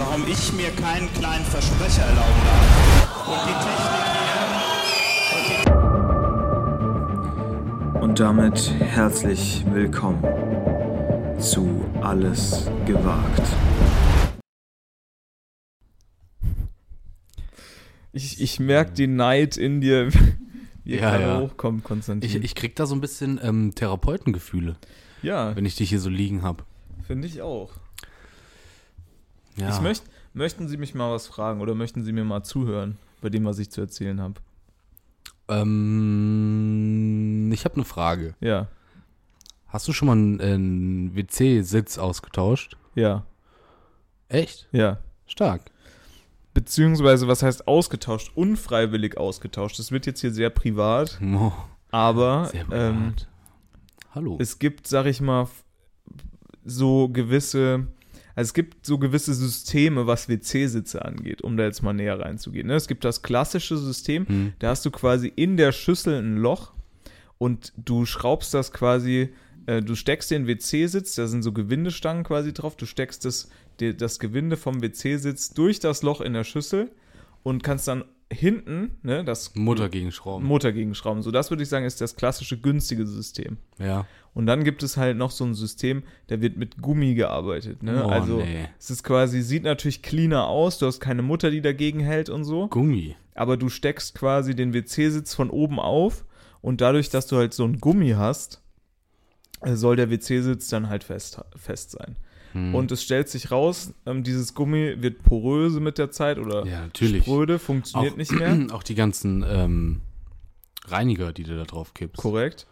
warum ich mir keinen kleinen Versprecher erlauben darf. Und die Technik hier. Und damit herzlich willkommen zu Alles gewagt. Ich, ich merke den Neid in dir, wie er Ja, gerade ja. hochkommt, Konstantin. Ich, ich krieg da so ein bisschen ähm, Therapeutengefühle, ja, wenn ich dich hier so liegen habe. finde ich auch. Ja. Ich möcht, möchten Sie mich mal was fragen oder möchten Sie mir mal zuhören bei dem, was ich zu erzählen habe? ähm, ich habe eine Frage. Ja, Hast du schon mal einen, einen WC-Sitz ausgetauscht? ja, Echt? ja. Stark. Beziehungsweise, was heißt ausgetauscht? Unfreiwillig ausgetauscht. Das wird jetzt hier sehr privat, Oh, aber sehr ähm, privat. Hallo. es gibt, sag ich mal, so gewisse, also es gibt so gewisse Systeme, was WC-Sitze angeht, um da jetzt mal näher reinzugehen. Ne? Es gibt das klassische System, Hm. da hast du quasi in der Schüssel ein Loch und du schraubst das quasi, äh, du steckst den WC-Sitz, da sind so Gewindestangen quasi drauf, du steckst das, das Gewinde vom WC-Sitz durch das Loch in der Schüssel und kannst dann hinten, ne, das Mutter gegen Schrauben. Motor gegenschrauben. So, das würde ich sagen, ist das klassische günstige System. ja. Und dann gibt es halt noch so ein System, da wird mit Gummi gearbeitet. Ne? Oh, also nee. es ist quasi, sieht natürlich cleaner aus, du hast keine Mutter, die dagegen hält und so, Gummi. aber du steckst quasi den WC-Sitz von oben auf und dadurch, dass du halt so ein Gummi hast, äh, soll der WC-Sitz dann halt fest, fest sein. Hm. Und es stellt sich raus, ähm, dieses Gummi wird poröse mit der Zeit oder Ja, natürlich. spröde, funktioniert auch, nicht mehr. Auch die ganzen ähm, Reiniger, die du da drauf kippst. Korrekt.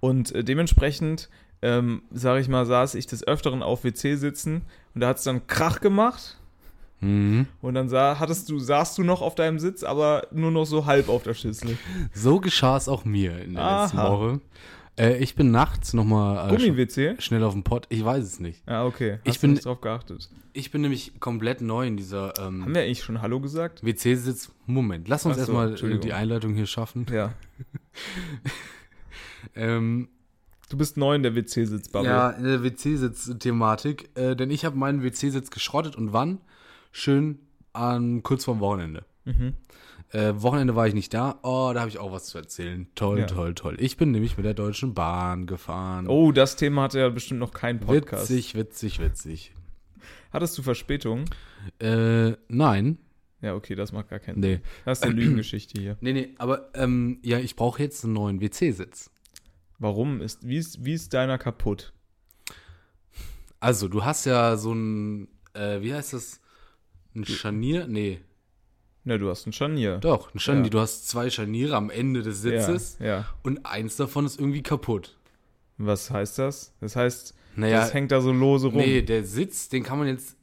Und äh, dementsprechend, ähm, sage ich mal, saß ich des Öfteren auf WC sitzen und da hat es dann Krach gemacht Mhm. und dann sah, hattest du, saßt du noch auf deinem Sitz, aber nur noch so halb auf der Schüssel. So geschah es auch mir in der letzten Aha. Woche. Äh, ich bin nachts nochmal äh, Gummi-WC? schnell auf dem Pott. Ich weiß es nicht. Ah, okay. Hast Ich du bin- nicht drauf geachtet. Ich bin nämlich komplett neu in dieser Haben ähm, wir eigentlich schon Hallo gesagt? WC-Sitz. Moment, lass uns Ach so, erstmal äh, die Einleitung hier schaffen. Ja. Ähm, Du bist neu in der WC-Sitzbubble. ja, in der WC-Sitz-Thematik. Äh, denn ich habe meinen WC-Sitz geschrottet und wann? Schön an kurz vorm Wochenende. Mhm. Äh, Wochenende war ich nicht da. Oh, da habe ich auch was zu erzählen. Toll, Ja. toll, toll. Ich bin nämlich mit der Deutschen Bahn gefahren. Oh, das Thema hatte ja bestimmt noch kein Podcast. witzig, witzig, witzig. Hattest du Verspätung? Äh, nein. Ja, okay, das macht gar keinen Sinn. Nee. Das ist eine Lügengeschichte hier. Nee, nee, aber ähm, ja, ich brauche jetzt einen neuen WC-Sitz. Warum? Ist, wie, ist, wie ist deiner kaputt? Also, du hast ja so ein, äh, wie heißt das? Ein Scharnier? Nee, Na, du hast ein Scharnier. doch, ein Scharnier. Ja. Du hast zwei Scharniere am Ende des Sitzes Ja, ja. und eins davon ist irgendwie kaputt. Was heißt das? Das heißt, Naja, das hängt da so lose rum. nee, der Sitz, den kann man jetzt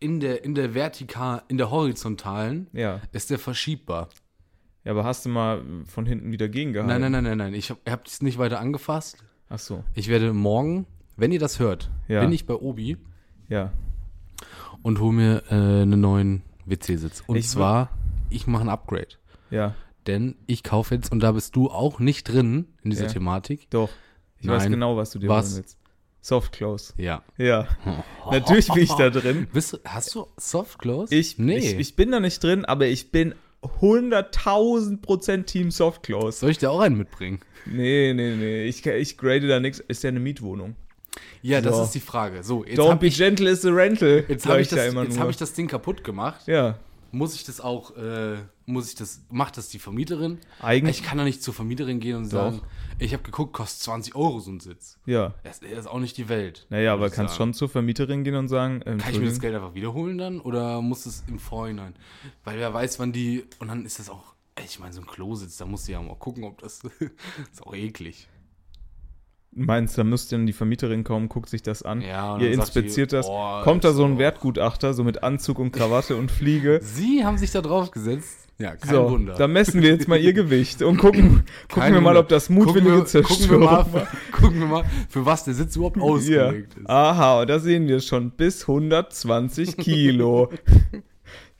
in der, in der vertikal, in der horizontalen, Ja. ist der verschiebbar. ja, aber hast du mal von hinten wieder gegengehalten? Nein, nein, nein, nein, nein. Ich habe hab es nicht weiter angefasst. Ach so, Ich werde morgen, wenn ihr das hört, Ja. bin ich bei Obi ja. und hole mir äh, einen neuen WC-Sitz. Und Ich zwar, ich mache ein Upgrade. Ja, Denn ich kaufe jetzt, und da bist du auch nicht drin in dieser Ja. Thematik. doch. Ich weiß Nein. genau, was du dir Was? holen willst. Soft Close. Ja. Ja, natürlich bin ich da drin. Bist du, hast du Soft Close? Ich, nee. ich, ich bin da nicht drin, aber ich bin 100.000 Prozent Team Soft Close. Soll ich dir auch einen mitbringen? Nee, nee, nee. Ich, ich grade da nichts. Ist ja eine Mietwohnung. Ja, das So. ist die Frage. So, jetzt Don't habe be ich, gentle is a rental. jetzt sag hab ich, da das, jetzt nur. hab ich das Ding kaputt gemacht. Ja, Muss ich das auch, äh, muss ich das, macht das die Vermieterin? eigentlich. Ich kann doch nicht zur Vermieterin gehen und Doch. sagen, ich habe geguckt, kostet 20 Euro so ein Sitz. Ja. Das, das ist auch nicht die Welt. Naja, aber kannst schon zur Vermieterin gehen und sagen, ähm, Kann ich mir das Geld einfach wiederholen dann oder muss es im Vorhinein? Weil wer weiß, wann die. Und dann ist das auch. Ich meine, so ein Klositz, da musst du ja mal gucken, ob das. ist auch eklig. Meinst, da müsste dann die Vermieterin kommen, guckt sich das an, Ja, und ihr inspiziert die, das, "Oh, kommt da so ein so." Wertgutachter, so mit Anzug und Krawatte und Fliege. Sie haben sich da drauf gesetzt. Ja, kein so, Wunder. da messen wir jetzt mal ihr Gewicht und gucken, gucken Kein wir mal, ob das mutwillige gucken wir, gucken wir, Zerstörung mal, war. gucken wir mal, für was der Sitz überhaupt Ja. ausgelegt ist. Aha, da sehen wir schon bis 120 Kilo.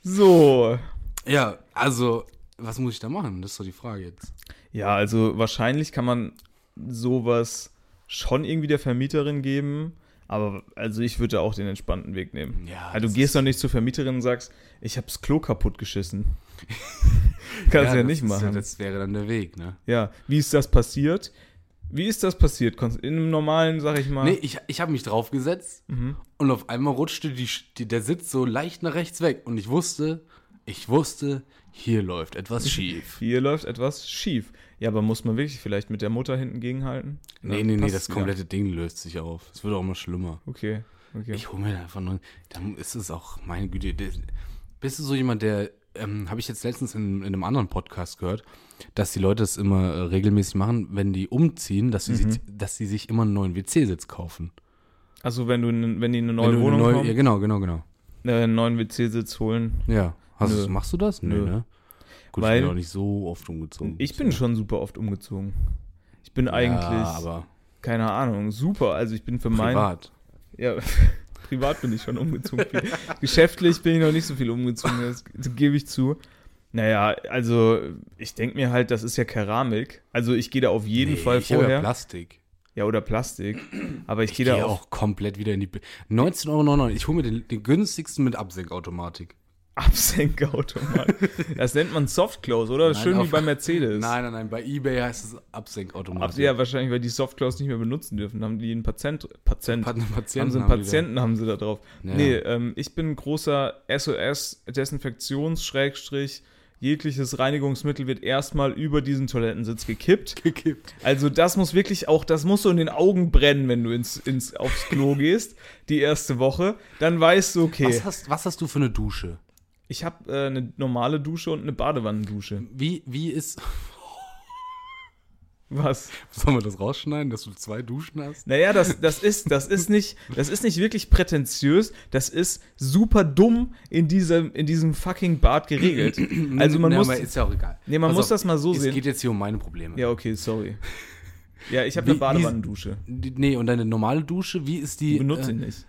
so. Ja, also, was muss ich da machen? Das ist doch die Frage jetzt. Ja, also wahrscheinlich kann man sowas schon irgendwie der Vermieterin geben, Aber also ich würde auch den entspannten Weg nehmen. Ja, also, du gehst doch nicht zur Vermieterin und sagst, ich habe das Klo kaputt geschissen. Kannst du ja, das nicht machen. das wäre dann der Weg, ne? Ja, wie ist das passiert? Wie ist das passiert? In einem normalen, sag ich mal. Nee, ich, ich habe mich draufgesetzt Mhm. und auf einmal rutschte die, die, der Sitz so leicht nach rechts weg. Und ich wusste, ich wusste, hier läuft etwas schief. Hier läuft etwas schief. Ja, aber muss man wirklich vielleicht mit der Mutter hinten gegenhalten? Nee, Dann nee, nee, das wieder. komplette Ding löst sich auf. Es wird auch immer schlimmer. Okay, okay. Ich hole mir einfach nur. Dann ist es auch, meine Güte. Bist du so jemand, der, ähm, habe ich jetzt letztens in, in einem anderen Podcast gehört, dass die Leute es immer äh, regelmäßig machen, wenn die umziehen, dass sie, Mhm. sich, dass sie sich immer einen neuen WC-Sitz kaufen. also wenn du wenn die in eine neue du eine Wohnung neue- kommen, Ja, genau, genau, genau. äh, einen neuen WC-Sitz holen. Ja. Hast machst du das? Nö, Nö. ne? Gut, Weil- ich bin auch nicht so oft umgezogen. Ich bin schon super oft umgezogen. Ich bin eigentlich, Ja, aber keine Ahnung, super. Also ich bin für mein privat. Ja, privat bin ich schon umgezogen. Viel. Geschäftlich bin ich noch nicht so viel umgezogen, das, das gebe ich zu. Naja, also ich denke mir halt, das ist ja Keramik. Also ich gehe da auf jeden Nee, Fall ich vorher. ja Plastik. Ja, oder Plastik. Aber ich, Ich gehe da auch. auch komplett wieder in die. Be- 19,99 Euro. Ich hole mir den, den günstigsten mit Absenkautomatik. Absenkautomat. Das nennt man Softclose, oder? Nein, Schön wie bei Mercedes. Nein, nein, nein. Bei eBay heißt es Ab, Absenkautomatik. ja, wahrscheinlich, weil die Softclose nicht mehr benutzen dürfen. Haben die einen Patient, Patient, Pat- einen haben Patienten sie einen haben Patienten, haben sie da drauf. Ja. Nee, ähm, ich bin ein großer SOS-Desinfektions-Schrägstrich. Jegliches Reinigungsmittel wird erstmal über diesen Toilettensitz gekippt. gekippt. Also das muss wirklich auch, das muss so in den Augen brennen, wenn du ins, ins, aufs Klo gehst, die erste Woche. Dann weißt du, okay, Was, hast, was hast du für eine Dusche? Ich habe äh, eine normale Dusche und eine Badewannendusche. Wie, wie ist. Was? Sollen wir das rausschneiden, dass du zwei Duschen hast? Naja, das, das, ist, das, ist nicht, das ist nicht wirklich prätentiös, das ist super dumm in diesem, in diesem fucking Bad geregelt. Also man nee, muss. Ist ja auch egal. Nee, man Pass muss auf, das mal so es sehen. geht jetzt hier um meine Probleme. Ja, okay, sorry. Ja, ich habe eine Badewannendusche. Nee, und deine normale Dusche, wie ist die? Die benutze äh, ich nicht.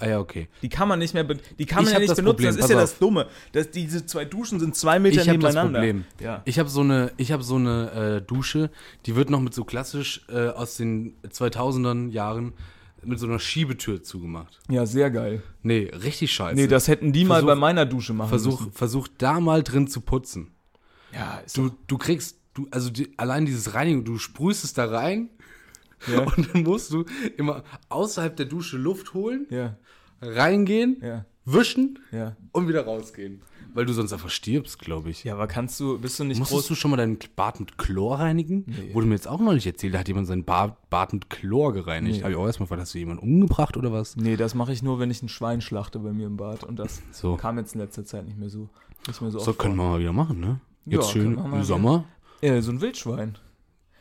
Ah ja, okay. Die kann man nicht mehr, die kann man Ich ja nicht das benutzen. Problem, das ist ja auf. das Dumme. Das, diese zwei Duschen sind zwei Meter Ich habe das nebeneinander. Problem. Ja. Ich habe so eine, ich habe so eine äh, Dusche, die wird noch mit so klassisch äh, aus den 2000er Jahren mit so einer Schiebetür zugemacht. ja, sehr geil. Nee, richtig scheiße. Nee, das hätten die mal Versuch- bei meiner Dusche machen versuch, müssen. versuch da mal drin zu putzen. Ja, ist Du, du kriegst, du, also die, allein dieses Reinigung, du sprühst es da rein Ja. und dann musst du immer außerhalb der Dusche Luft holen, Ja, reingehen, ja, wischen ja. und wieder rausgehen. Weil du sonst einfach stirbst, glaube ich. Ja, aber kannst du, bist du nicht Musstest groß. du schon mal dein Bad mit Chlor reinigen? Nee. Wurde mir jetzt auch neulich erzählt, da hat jemand sein Bad, Bad mit Chlor gereinigt. Nee. Habe ich auch erstmal gefragt, hast du jemanden umgebracht oder was? Nee, das mache ich nur, wenn ich ein Schwein schlachte bei mir im Bad. Und das So. kam jetzt in letzter Zeit nicht mehr so, nicht mehr so, So können wir mal wieder machen, ne? Jetzt Ja, schön im Sommer. Ja, so ein Wildschwein.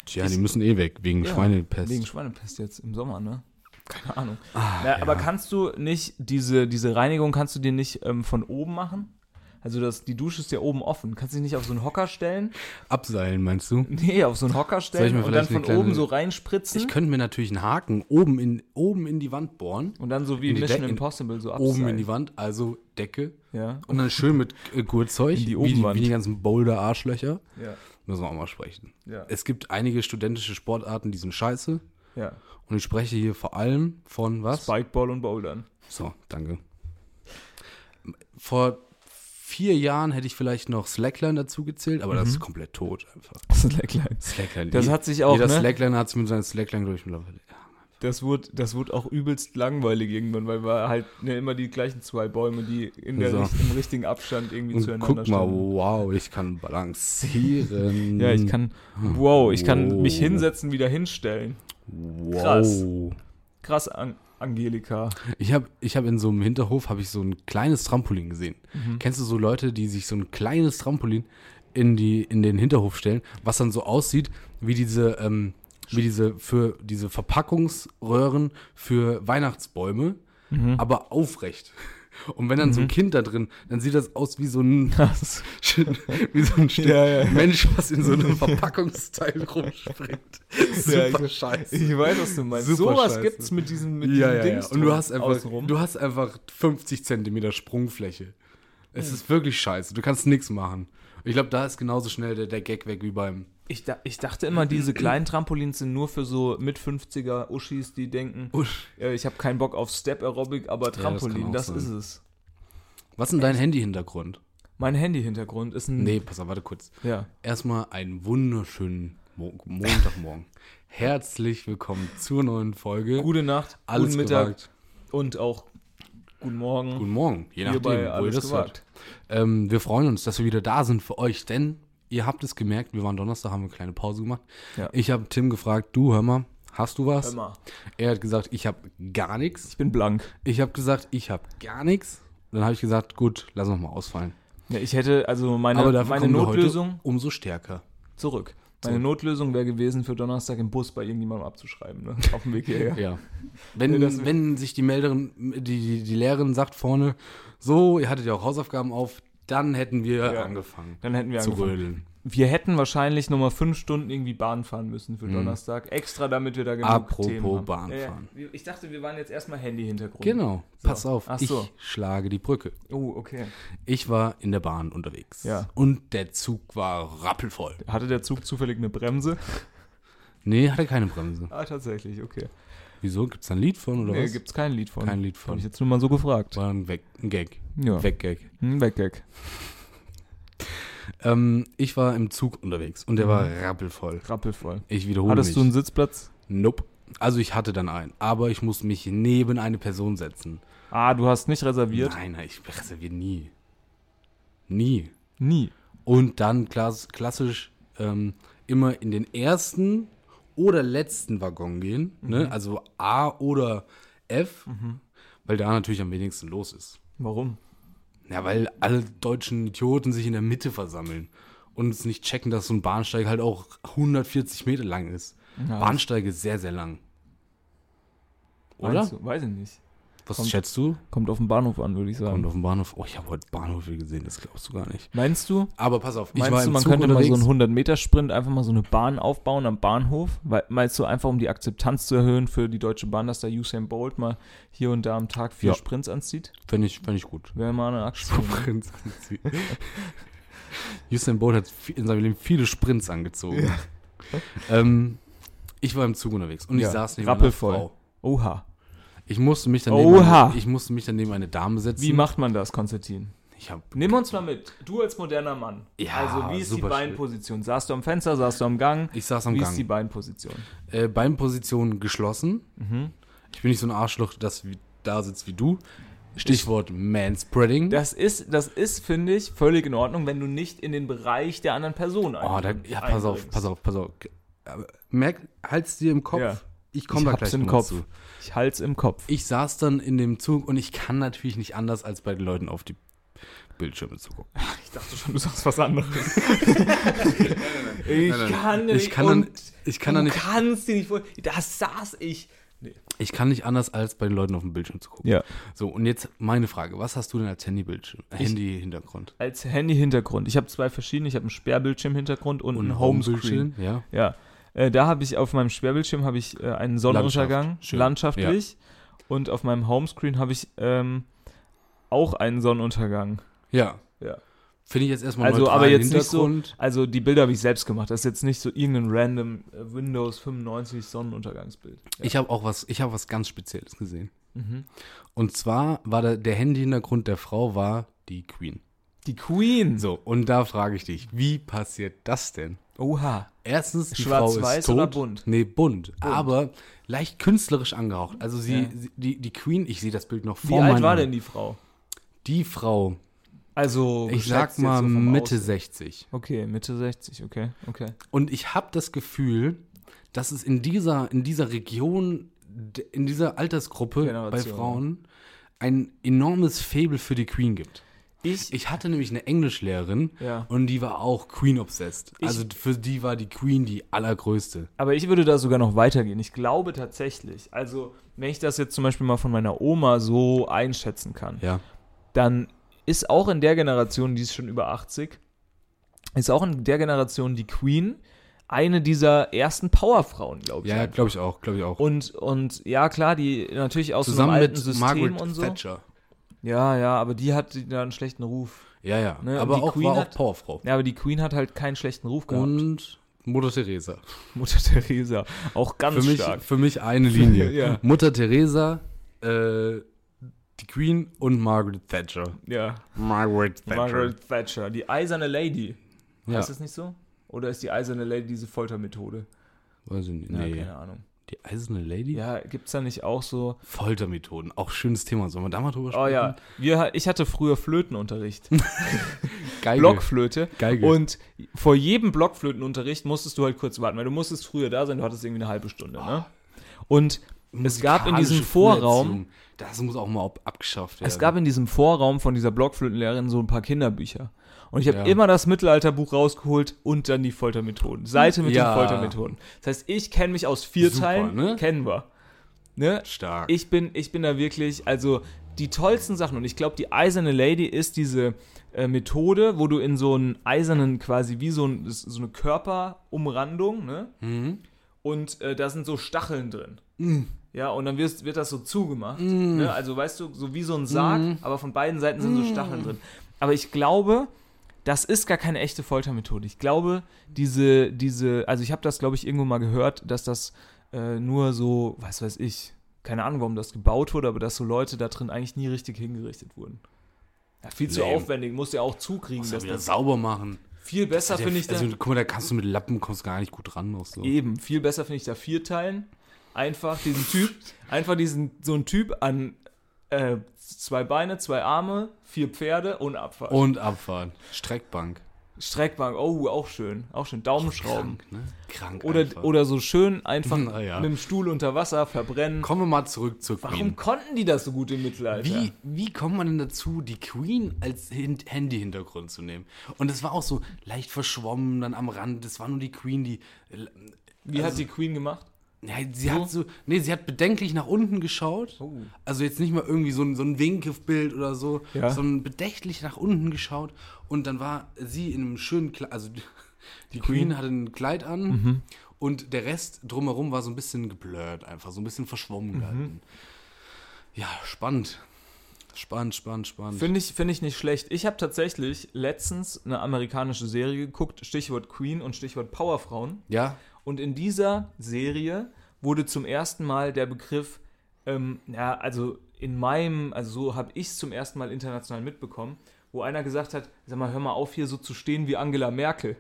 Tja, die müssen eh weg, wegen Ja, Schweinepest. Wegen Schweinepest jetzt im Sommer, ne? Keine Ahnung. Ah, Na, Aber kannst du nicht, diese, diese Reinigung kannst du dir nicht ähm, von oben machen? Also das, die Dusche ist ja oben offen. Kannst du dich nicht auf so einen Hocker stellen? Abseilen, meinst du? Nee, auf so einen Hocker ich stellen mir und dann von oben so reinspritzen Ich könnte mir natürlich einen Haken oben in, oben in die Wand bohren. und dann so wie in Mission De- Impossible so abseilen. Oben in die Wand, also Decke. Ja, Und dann schön mit äh, Gurtzeug, In die wie, Obenwand. wie die ganzen Boulder-Arschlöcher. ja, Müssen wir auch mal sprechen. ja, Es gibt einige studentische Sportarten, die sind scheiße. Ja. Und ich spreche hier vor allem von was? Spikeball und Bouldern. So, danke. Vor vier Jahren hätte ich vielleicht noch Slackline dazu gezählt, aber das ist komplett tot einfach. Slackline. Slackline. Mhm. Das hat sich auch, Jeder ne? Slackliner hat sich mit seinen Slackline, glaube ich, mittlerweile. Das wurde, das wurde auch übelst langweilig irgendwann, weil wir halt ne, immer die gleichen zwei Bäume, die in der, So. im richtigen Abstand irgendwie Und zueinander guck mal, standen. wow, ich kann balancieren. Ja, ich kann, wow, ich kann Wow. mich hinsetzen, wieder hinstellen. Wow. krass. Krass, An Angelika. Ich habe ich hab in so einem Hinterhof habe ich so ein kleines Trampolin gesehen. Mhm. Kennst du so Leute, die sich so ein kleines Trampolin in, die, in den Hinterhof stellen, was dann so aussieht wie diese, ähm, wie diese für diese Verpackungsröhren für Weihnachtsbäume, Mhm. aber aufrecht. Und wenn dann so ein Kind da drin, dann sieht das aus wie so ein, wie so ein Ja, ja. Mensch, was in so einem Verpackungsteil rumspringt. Ja, Super ich- scheiße. Ich weiß, was du meinst. Super Sowas scheiße. gibt's mit diesem, mit ja, diesem ja, ja. Dings Und du hast einfach, außenrum. du hast einfach 50 Zentimeter Sprungfläche. Es ist wirklich scheiße. Du kannst nichts machen. Ich glaube, da ist genauso schnell der, der Gag weg wie beim, Ich, da, ich dachte immer, diese kleinen Trampolins sind nur für so mit 50er Uschis, die denken, Usch. äh, ich habe keinen Bock auf Step Aerobic, aber Trampolin, auch das, sein. ist es. Was ist denn dein Handy-Hintergrund? Mein Handy-Hintergrund ist ein. Nee, pass auf, warte kurz. Ja. Erstmal einen wunderschönen Mo Montagmorgen. Herzlich willkommen zur neuen Folge. Gute Nacht, Alles guten Mittag gewagt. und auch guten Morgen. Guten Morgen, je nachdem, wo ihr das hört. gewagt. Ähm, wir freuen uns, dass wir wieder da sind für euch, denn ihr habt es gemerkt, wir waren Donnerstag, haben eine kleine Pause gemacht. Ja. Ich habe Tim gefragt, du hör mal, hast du was? Hör mal, Er hat gesagt, ich habe gar nichts. ich bin blank. Ich habe gesagt, ich habe gar nichts. Dann habe ich gesagt, gut, lass uns mal ausfallen. Ja, ich hätte, also meine, Aber dafür meine Notlösung umso stärker. zurück. Meine Zurück. Notlösung wäre gewesen, für Donnerstag im Bus bei irgendjemandem abzuschreiben, ne? Auf dem Weg hierher. Ja. Wenn, wenn sich die Melderin, die, die, die Lehrerin sagt vorne, so, ihr hattet ja auch Hausaufgaben auf, dann hätten wir Ja. angefangen Dann hätten wir zu angefangen. rödeln. Wir hätten wahrscheinlich nochmal fünf Stunden irgendwie Bahn fahren müssen für Donnerstag. Extra, damit wir da genug Mhm. Apropos Themen haben. Bahn fahren. Wir- Ich dachte, wir waren jetzt erstmal Handy-Hintergrund. Genau, pass auf, Ach ich so. schlage die Brücke. Oh, okay. Ich war in der Bahn unterwegs. Ja. Und der Zug war rappelvoll. Hatte der Zug zufällig eine Bremse? Nee, hatte keine Bremse. Ah, tatsächlich, okay. Wieso? Gibt es ein Lied von oder nee, was? gibt's kein Lied von. Kein Lied Habe von. ich jetzt nur mal so gefragt. War ein, Weg, ein Gag. Ja. Weggag. Hm, weg, weg. Ähm, ich war im Zug unterwegs und der Mhm. war rappelvoll. Rappelvoll. Ich wiederhole Hattest mich. du einen Sitzplatz? Nope. Also ich hatte dann einen, aber ich musste mich neben eine Person setzen. Ah, du hast nicht reserviert? Nein, nein, ich reserviere nie. Nie. Nie. Und dann klass klassisch ähm, immer in den ersten oder letzten Waggon gehen, Mhm. ne? also A oder F, weil da natürlich am wenigsten los ist. Warum? Ja, weil alle deutschen Idioten sich in der Mitte versammeln und es nicht checken, dass so ein Bahnsteig halt auch 140 Meter lang ist. Ja, Bahnsteige sehr, sehr lang. Oder? Weiß ich nicht. Was Kommt- schätzt du? Kommt auf den Bahnhof an, würde ich sagen. Kommt auf den Bahnhof. Oh, ich habe heute Bahnhöfe gesehen, das glaubst du gar nicht. Meinst du? Aber pass auf, ich Meinst war du, man Zug könnte mal so unterwegs. einen 100-Meter-Sprint einfach mal so eine Bahn aufbauen am Bahnhof? Weil, meinst du einfach, um die Akzeptanz zu erhöhen für die Deutsche Bahn, dass da Usain Bolt mal hier und da am Tag vier Ja. Sprints anzieht? Fände ich, fänd ich gut. Wäre mal eine Aktion. Sprints anziehen. Usain Bolt hat in seinem Leben viele Sprints angezogen. Ähm, ich war im Zug unterwegs und Ja, ich saß neben rappelvoll. Oha. Ich musste mich dann Oha. neben, ich musste mich dann neben eine Dame setzen. Wie macht man das, Konstantin? ich hab, Nimm uns mal mit. Du als moderner Mann. Ja, also, wie ist die Beinposition? Saßt du am Fenster, saßt du am Gang? ich saß am wie Gang. ist die Beinposition? äh, Beinposition geschlossen. Mhm. Ich bin nicht so ein Arschloch, das wie, da sitzt wie du. Stichwort Manspreading. Das ist, das ist, finde ich, völlig in Ordnung, wenn du nicht in den Bereich der anderen Person oh, da, ja, pass auf, pass auf, pass auf. Merk, halt's dir im Kopf. Ja. Ich komme da gleich im Kopf. zu. Ich halt's im Kopf. Ich saß dann in dem Zug und ich kann natürlich nicht anders, als bei den Leuten auf die Bildschirme zu gucken. Ich dachte schon, du sagst was anderes. ich Nein, nein. kann Ich nicht. kann dann- und ich kann du dann nicht- kannst dir nicht vor. Das saß ich. Nee. Ich kann nicht anders, als bei den Leuten auf dem Bildschirm zu gucken. Ja. So, und jetzt meine Frage. Was hast du denn als Handybildschirm? äh, Handy-Hintergrund? Als Handy-Hintergrund. Ich habe zwei verschiedene. Ich habe einen Sperrbildschirm-Hintergrund und, einen Homescreen. Ja. Ja. Äh, da habe ich auf meinem Sperrbildschirm habe ich äh, einen Sonnenuntergang, Landschaft. Landschaftlich. Und auf meinem Homescreen habe ich ähm, auch einen Sonnenuntergang. Ja. Ja. Finde ich jetzt erstmal Also, aber jetzt nicht so-. Also die Bilder habe ich selbst gemacht. Das ist jetzt nicht so irgendein random äh, Windows 95 Sonnenuntergangsbild. Ja. Ich habe auch was, ich habe was ganz Spezielles gesehen. Mhm. Und zwar war der, der Handy-Hintergrund der Frau war die Queen. Die Queen. So, und da frage ich dich, wie passiert das denn? Oha. Erstens, die Frau Schwarz-Weiß ist tot. oder bunt? Nee, bunt, Aber leicht künstlerisch angehaucht. Also sie, Ja. sie die, die Queen, ich sehe das Bild noch Wie vor alt meinen war denn die Frau? Die Frau, Also ich sag mal so Mitte Aussehen. 60. Okay, Mitte 60, okay, okay. Und ich habe das Gefühl, dass es in dieser, in dieser Region, in dieser Altersgruppe bei Frauen ein enormes Fable für die Queen gibt. Ich, Ich hatte nämlich eine Englischlehrerin Ja. und die war auch Queen-obsessed. Also für die war die Queen die allergrößte. aber ich würde da sogar noch weitergehen. Ich glaube tatsächlich, also wenn ich das jetzt zum Beispiel mal von meiner Oma so einschätzen kann, Ja. dann ist auch in der Generation, die ist schon über 80, ist auch in der Generation die Queen eine dieser ersten Powerfrauen, glaube ich. Ja, glaube ich auch, glaube ich auch. Und, und ja, klar, die natürlich aus Zusammen so einem alten mit System Margaret und so. Thatcher. Ja, ja, aber die hat da einen schlechten Ruf. Ja, ja. Ne, Aber die auch Queen war auch hat- Powerfrau. Ja, aber die Queen hat halt keinen schlechten Ruf gehabt. Und Mutter Teresa. Mutter Teresa. Auch ganz Für mich, stark. für mich eine Linie. Ja. Mutter Teresa, äh, die Queen und Margaret Thatcher. Ja. Margaret Thatcher. Margaret Thatcher. Die eiserne Lady. Ja. Heißt das nicht so? Oder ist die eiserne Lady diese Foltermethode? Weiß ich nicht. Ja, Nee. keine Ahnung. Die eiserne Lady? Ja, gibt's da nicht auch so. Foltermethoden. Auch schönes Thema. Sollen wir da mal drüber sprechen? Oh ja, wir, ich hatte früher Flötenunterricht. Geige. Blockflöte. Geige. Und vor jedem Blockflötenunterricht musstest du halt kurz warten, weil du musstest früher da sein, du hattest irgendwie eine halbe Stunde, ne? Und es gab in diesem Vorraum. Das muss auch mal ab abgeschafft werden. es gab in diesem Vorraum von dieser Blockflötenlehrerin so ein paar Kinderbücher. Und ich habe Ja. immer das Mittelalterbuch rausgeholt und dann die Foltermethoden. Seite mit Ja. den Foltermethoden. Das heißt, ich kenne mich aus vier Super, Teilen, ne? kennen wir. Ne? stark. Ich bin, ich bin da wirklich, also die tollsten Sachen. Und ich glaube, die eiserne Lady ist diese äh, Methode, wo du in so einen eisernen, quasi wie so, ein, so eine Körperumrandung, ne? mhm. Und äh, da sind so Stacheln drin. Ja, und dann wird, wird das so zugemacht. Ne? Also weißt du, so wie so ein Sarg, aber von beiden Seiten sind so Stacheln drin. Aber ich glaube, das ist gar keine echte Foltermethode. Ich glaube, diese, diese, also ich habe das, glaube ich, irgendwo mal gehört, dass das äh, nur so, was weiß ich, keine Ahnung, warum das gebaut wurde, aber dass so Leute da drin eigentlich nie richtig hingerichtet wurden. Ja, viel zu Lame. aufwendig, musst du ja auch zukriegen. Muss ja dass wieder das sauber machen. viel besser Der- finde ich da. also, guck mal, da kannst du mit Lappen kommst gar nicht gut ran. Noch so. Eben, viel besser finde ich da vier teilen. Einfach diesen Typ, einfach diesen, so ein Typ an äh, zwei Beine, zwei Arme, vier Pferde und Abfahrt. Und abfahren. Streckbank. Streckbank, oh, auch schön. Auch schön. Daumenschrauben. Krank, ne? Krank Oder, einfach. oder so schön einfach ja. mit dem Stuhl unter Wasser verbrennen. Kommen wir mal zurück zur Warum Queen. konnten die das so gut im Mittelalter? Wie, wie kommt man denn dazu, die Queen als Hin Handy-Hintergrund zu nehmen? Und es war auch so leicht verschwommen, dann am Rand. Das war nur die Queen, die. Wie hat die Queen gemacht? Ja, sie hat so. Nee, sie hat bedenklich nach unten geschaut. Oh. Also jetzt nicht mal irgendwie so ein, so ein Winkebild oder so, Ja. sondern bedächtlich nach unten geschaut. Und dann war sie in einem schönen Kleid. Also die, die Queen hatte ein Kleid an Mhm. und der Rest drumherum war so ein bisschen geblurrt, einfach so ein bisschen verschwommen Mhm. gehalten. Ja, spannend. Spannend, spannend, spannend. Finde ich, find ich nicht schlecht. Ich habe tatsächlich letztens eine amerikanische Serie geguckt, Stichwort Queen und Stichwort Powerfrauen. ja, Und in dieser Serie wurde zum ersten Mal der Begriff, ähm, ja, also in meinem, also so habe ich es zum ersten Mal international mitbekommen, wo einer gesagt hat, sag mal, hör mal auf, hier so zu stehen wie Angela Merkel.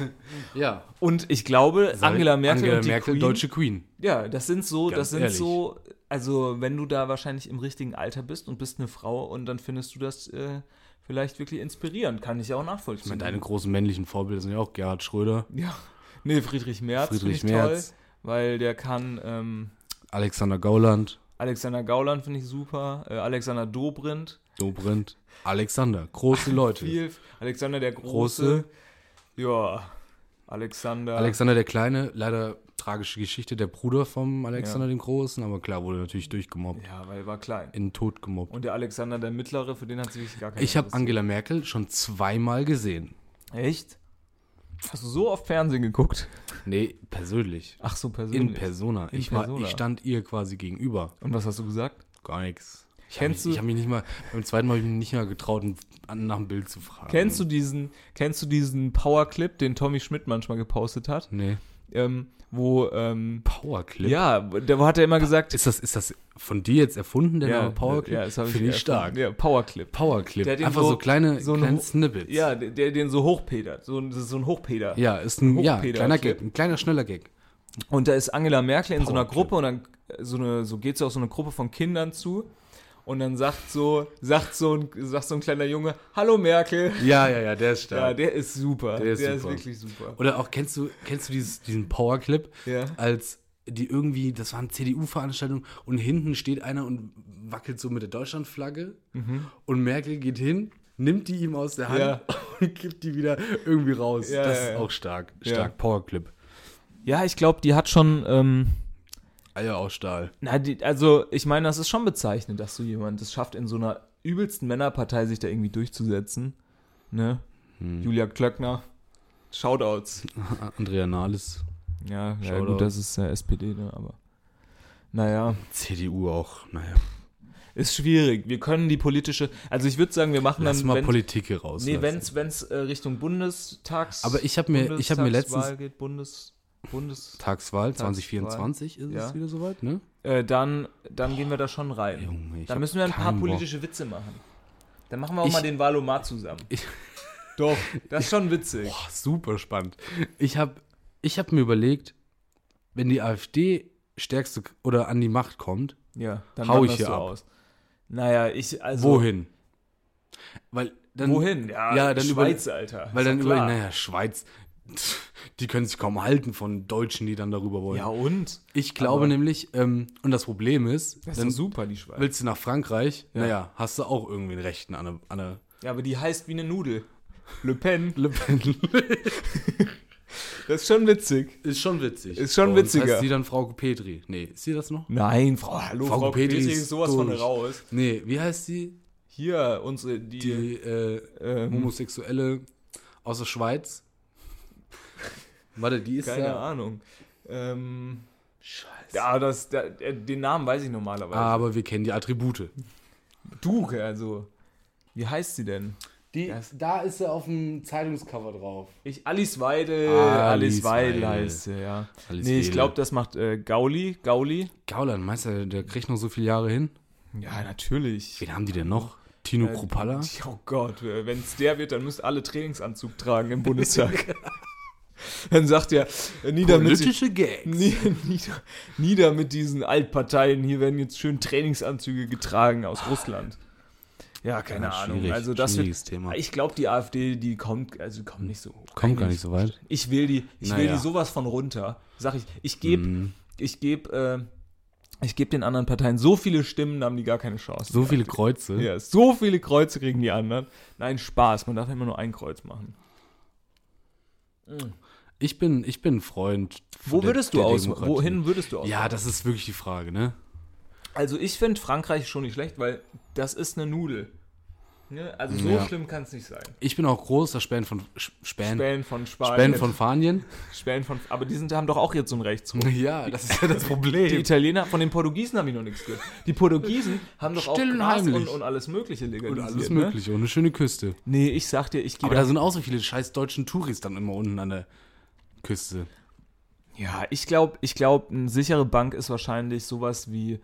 ja. Und ich glaube, Angela Merkel Angela und die Merkel, Queen, deutsche Queen. ja, das sind so, Ganz das sind ehrlich. so, also wenn du da wahrscheinlich im richtigen Alter bist und bist eine Frau und dann findest du das äh, vielleicht wirklich inspirierend, kann ich auch nachvollziehen. Ich meine, deine großen männlichen Vorbilder sind ja auch Gerhard Schröder, ja, nee, Friedrich Merz Friedrich ich Merz. toll, weil der kann, ähm, Alexander Gauland, Alexander Gauland finde ich super. Äh, Alexander Dobrindt. Dobrindt, Alexander. Große Leute. Viel. Alexander der Große. Große. Ja. Alexander. Alexander der Kleine, leider tragische Geschichte, der Bruder vom Alexander Ja. dem Großen, aber klar, wurde natürlich durchgemobbt. ja, weil er war klein. In den Tod gemobbt. Und der Alexander der Mittlere, für den hat sich wirklich gar keiner Ich habe. Angela Merkel schon zweimal gesehen. Echt? Hast du so oft Fernsehen geguckt? Nee, persönlich. Ach so, persönlich. In Persona. In ich, war, Persona. ich stand ihr quasi gegenüber. Und was hast du gesagt? Gar nichts. Ich Kennst mich, du- Ich habe mich nicht mal, beim zweiten Mal habe ich mich nicht mal getraut, nach dem Bild zu fragen. Kennst du diesen, kennst du diesen Powerclip, den Tommy Schmidt manchmal gepostet hat? Nee. Ähm, wo, ähm, Powerclip? ja, da hat er immer gesagt, Ist das, ist das von dir jetzt erfunden, der Name Powerclip? Ja, das habe ich Finde ich stark. Ja, Powerclip. Powerclip. Einfach so- so, kleine, so ein kleine Snippets. Ja, der, der den so hochpedert. So, ein- das ist so ein Hochpeder. Ja, ist ein ja, Hochpeder- kleiner. Gag, ein kleiner, schneller Gag. Und da ist Angela Merkel in so einer Powerclip. Gruppe und dann äh, so eine, so geht sie auf so eine Gruppe von Kindern zu. Und dann sagt so, sagt so ein, sagt so ein kleiner Junge, Hallo Merkel. Ja, ja, ja, der ist stark. Ja, der ist super. Der ist super. wirklich super. Oder auch, kennst du, kennst du dieses, diesen Powerclip, Ja. als die irgendwie, das war eine CDU-Veranstaltung und hinten steht einer und wackelt so mit der Deutschlandflagge und Merkel geht hin, nimmt die ihm aus der Hand Mhm. Ja. und gibt die wieder irgendwie raus. Ja, das ja, ist ja. auch stark. Ja. Stark, Powerclip. Ja, ich glaube, die hat schon, ähm, Eier aus Stahl. na, die, also ich meine, das ist schon bezeichnend, dass so jemand es schafft, in so einer übelsten Männerpartei sich da irgendwie durchzusetzen. Ne? Hm. Julia Klöckner. Shoutouts. Andrea Nahles, Ja, ja gut, das ist äh, SPD, ne, aber. Naja. CDU auch, naja. Ist schwierig. Wir können die politische, also ich würde sagen, wir machen Lass dann, mal wenn, Politik hier raus. nee, wenn's, wenn's äh, Richtung Bundestags, Aber ich hab mir- ich hab mir letztens- geht, Bundes, Bundes, Tagswahl 2024 ist Ja. es wieder soweit, ne? äh, dann, dann gehen wir da schon rein. Junge, dann müssen wir ein paar keinen Bock. politische Witze machen. Dann machen wir auch Ich- mal den Valomat zusammen. Ich- Doch, das ist schon witzig. Boah, super spannend. Ich habe ich hab mir überlegt, wenn die AfD stärkste oder an die Macht kommt, Ja, dann Hau ich hier ab. aus. Naja, ich, also. wohin? Weil dann, Wohin? Ja, dann über- Schweiz, Alter. Weil dann über, naja, Schweiz, die können sich kaum halten von Deutschen, die dann darüber wollen. Ja, und? ich glaube nämlich, ähm, und das Problem ist, Das ist dann super, die Schweiz. willst du nach Frankreich, Ja. naja, hast du auch irgendwie einen Rechten an der Ja, aber die heißt wie eine Nudel. Le Pen. Le Pen. Das ist schon witzig. Ist schon witzig. Ist schon uns witziger. Heißt sie dann Frau Petri? Nee, ist sie das noch? Nein, Frau, hallo, Frau Frau, Petri ist ist sowas von durch. raus. Nee, wie heißt sie? Hier, unsere, die, Die äh, ähm, Homosexuelle aus der Schweiz. Warte, die ist keine ja. Ahnung. Ähm, Scheiße. ja, das, der, äh, den Namen weiß ich normalerweise. Aber wir kennen die Attribute. Du, also, wie heißt sie denn? Die, Das- da ist sie auf dem Zeitungscover drauf. Ich, Alice Weidel, Alice Alice Weidel Weidel. heißt sie, ja. Alice nee, ich glaube, das macht äh, Gauli, Gauli. Gauland, meinst du, der kriegt noch so viele Jahre hin? Ja, natürlich. Wen haben die denn noch? Tino Äh, Kruppalla? Oh Gott, wenn es der wird, dann müsst alle Trainingsanzug tragen im Bundestag. dann sagt er, äh, nieder mit, Politische Gags. nie- nieder, nieder mit diesen Altparteien, hier werden jetzt schön Trainingsanzüge getragen aus Russland. Ja, keine Ja, Ahnung. Also das schwieriges wird, Thema. Ich glaube, die AfD, die kommt, also die kommt nicht so hoch. Kommt gar nicht so weit. Ich will die, ich will Naja. die sowas von runter. Sag ich, ich gebe, Mhm. ich gebe, äh, ich gebe den anderen Parteien so viele Stimmen, da haben die gar keine Chance. So viele Kreuze. Ja, so viele Kreuze kriegen die anderen. Nein, Spaß, man darf immer nur ein Kreuz machen. Ich bin, ich bin ein Freund. Wo der- würdest du aus? Wohin würdest du aus? Ja, das ist wirklich die Frage, ne? Also ich finde Frankreich schon nicht schlecht, weil das ist eine Nudel. Ne? Also so Ja. schlimm kann es nicht sein. Ich bin auch großer Span von Span, Spähen von Spanien. Span von Spanien. Spähen von. Aber die sind, haben doch auch jetzt so ein Rechtsruck. Ja, das ist ja das Die Problem. Italiener, von den Portugiesen habe ich noch nichts gehört. Die Portugiesen haben doch auch Still und Gras und, und alles Mögliche Und legalisiert. alles ne? Mögliche und eine schöne Küste. Nee, ich sag dir, ich gehe Aber da da sind auch so viele scheiß deutschen Touris dann immer unten an der Küste. Ja, ich glaube, ich glaub, eine sichere Bank ist wahrscheinlich sowas wie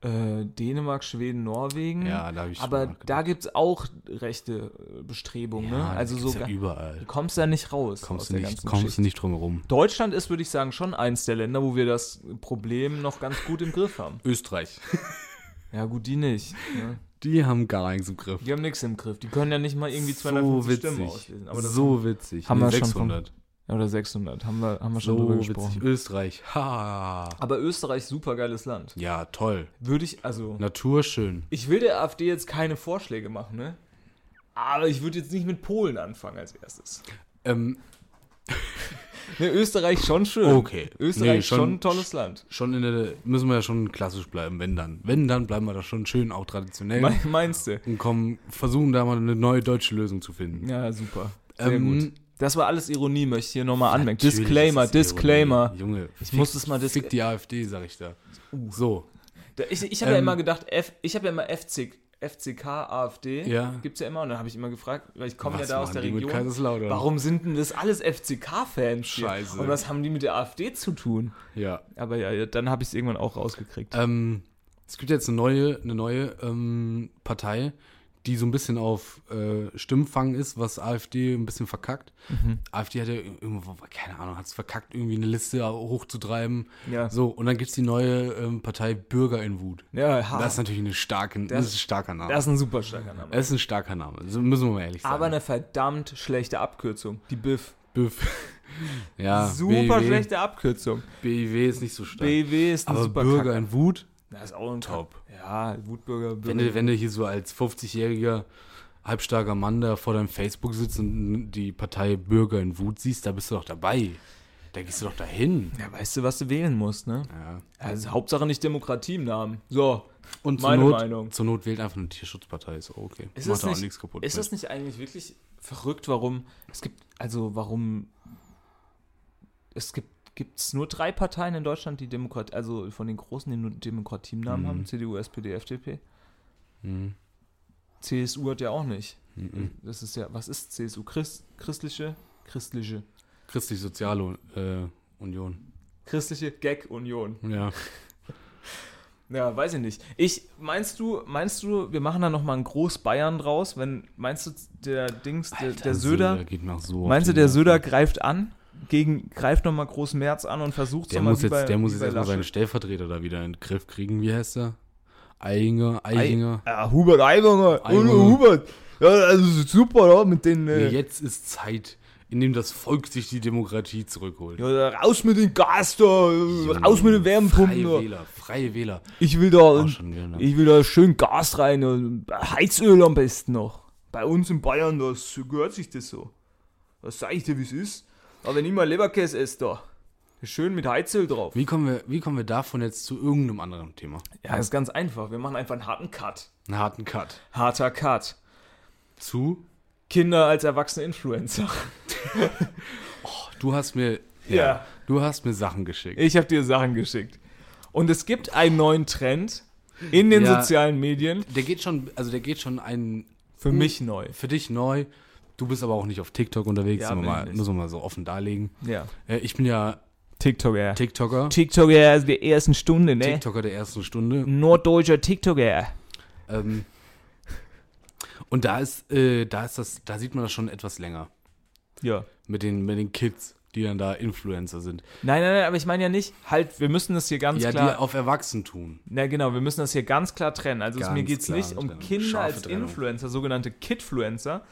äh, Dänemark, Schweden, Norwegen. Ja, da habe ich. Aber da gibt es auch rechte äh, Bestrebungen. ne? Ja, Also das so ja du überall. kommst da nicht raus aus Kommst du nicht, kommst du nicht drum herum. Deutschland ist, würde ich sagen, schon eins der Länder, wo wir das Problem noch ganz gut im Griff haben. Österreich. Ja, gut, die nicht. Ne? Die haben gar nichts im Griff. Die haben nichts im Griff. Die können ja nicht mal irgendwie So 250 witzig. Stimmen auslesen. Aber so witzig. haben Nee, wir schon 600. Oder 600. Haben wir, haben wir schon drüber So gesprochen. witzig. Österreich. Ha. Aber Österreich, super geiles Land. Ja, toll. Würde ich, also. Natur schön. Ich will der AfD jetzt keine Vorschläge machen, ne? Aber ich würde jetzt nicht mit Polen anfangen als erstes. Ähm, Ne, Österreich schon schön. Okay. Österreich Nee, schon, schon- ein tolles Land. schon in der, müssen wir ja schon klassisch bleiben, wenn dann. Wenn dann bleiben wir da schon schön auch traditionell Me meinst du? und kommen, versuchen da mal eine neue deutsche Lösung zu finden. Ja, super. Sehr Ähm, gut. Das war alles Ironie, möchte ich hier nochmal anmerken. Natürlich Disclaimer, Disclaimer. Ironie. Junge, Ich muss das mal dis- Fick die AfD, sag ich da. So. Da- Ich, ich habe ja Ähm, immer gedacht, F, ich habe ja immer FC, FCK, AfD. Ja. Gibt's ja immer. Und dann habe ich immer gefragt, weil ich komme ja da aus der Region. Warum sind denn das alles FCK-Fans? hier? Scheiße. Und was haben die mit der AfD zu tun? Ja. Aber ja, ja, dann habe ich es irgendwann auch rausgekriegt. Ähm, es gibt jetzt eine neue, eine neue ähm, Partei, die so ein bisschen auf äh, Stimmfang ist, was AfD ein bisschen verkackt. Mhm. AfD hat ja irgendwo, keine Ahnung, hat es verkackt, irgendwie eine Liste hochzutreiben. Ja. So, und dann gibt es die neue ähm, Partei Bürger in Wut. Ja, ha, Das ist natürlich eine starke, das, ist ein starker Name. das ist ein super starker Name. das ist ein starker Name, so müssen wir mal ehrlich sagen. Aber eine verdammt schlechte Abkürzung. Die BIF. Büff. ja, super BIW, schlechte Abkürzung. BIW ist nicht so stark. BW ist eine Aber super Bürger Kacke. in Wut, Das ist auch ein Top. Ja, Wutbürger. Bürger. Wenn du, wenn du hier so als 50-jähriger halbstarker Mann da vor deinem Facebook sitzt und die Partei Bürger in Wut siehst, da bist du doch dabei. Da gehst du doch dahin. ja, weißt du, was du wählen musst, ne? Ja. Also Hauptsache nicht Demokratie im Namen. So. Und zur Meine Not, Meinung. zur Not wählt einfach eine Tierschutzpartei, ist auch okay. Ist Macht auch nicht- nichts kaputt. Ist mit. das nicht eigentlich wirklich verrückt, warum es gibt, also warum es gibt gibt's nur drei Parteien in Deutschland, die Demokratie, also von den großen, die nur Demokratienamen Mhm. haben, CDU, SPD, FDP. CSU hat ja auch nicht. Das ist ja, was ist CSU? Christ, christliche? Christliche. Christlich-Soziale äh, Union. Christliche Gag-Union. Ja. Ja, weiß ich nicht. Ich, meinst du, meinst du, wir machen da nochmal ein Groß-Bayern draus, wenn, meinst du, der Dings, der, der Söder, noch so. meinst du, der. Söder greift an, gegen, greift nochmal Groß Merz an und versucht Der nochmal muss jetzt, bei- der muss jetzt erstmal seine Laschet. Stellvertreter da wieder in den Griff kriegen. Wie heißt er? Eichinger, Eichinger. Ja, Hubert Aiwanger. Aiwanger. Hallo, Hubert. Ja, also super, ja, mit den. Äh, jetzt ist Zeit, in dem das Volk sich die Demokratie zurückholt. ja, raus mit den Gas da, raus mit den Wärmepumpen. Freie da. Wähler, freie Wähler. Ich will da, ich will da schön Gas rein und Heizöl am besten noch. Bei uns in Bayern, das gehört sich das so. Das sag ich dir, wie es ist. Aber wenn ich mal Leberkäse esse da, schön mit Heizöl drauf. Wie kommen, wir, wie kommen wir davon jetzt zu irgendeinem anderen Thema? Ja, das ist ganz einfach. Wir machen einfach einen harten Cut. Einen harten Cut. Harter Cut. Zu, Kinder als erwachsene Influencer. du hast mir, Ja. du hast mir Sachen geschickt. Ich habe dir Sachen geschickt. Und es gibt einen neuen Trend in den Ja. sozialen Medien. Der geht schon, also der geht schon ein, Für mich neu. für dich neu. Du bist aber auch nicht auf TikTok unterwegs, Ja, mal, müssen wir mal so offen darlegen. Ja. Äh, ich bin ja TikToker. TikToker, TikToker der ersten Stunde, ne? TikToker der ersten Stunde. Norddeutscher TikToker. Ähm, und da ist, äh, da ist das, da sieht man das schon etwas länger. Ja. Mit den, mit den Kids, die dann da Influencer sind. Nein, nein, nein, aber ich meine ja nicht, halt, wir müssen das hier ganz ja, die klar. auf Erwachsen tun. Na genau, wir müssen das hier ganz klar trennen. Also es, Ganz mir geht es nicht um. Kinder Scharfe als Trennung. Influencer, sogenannte Kidfluencer,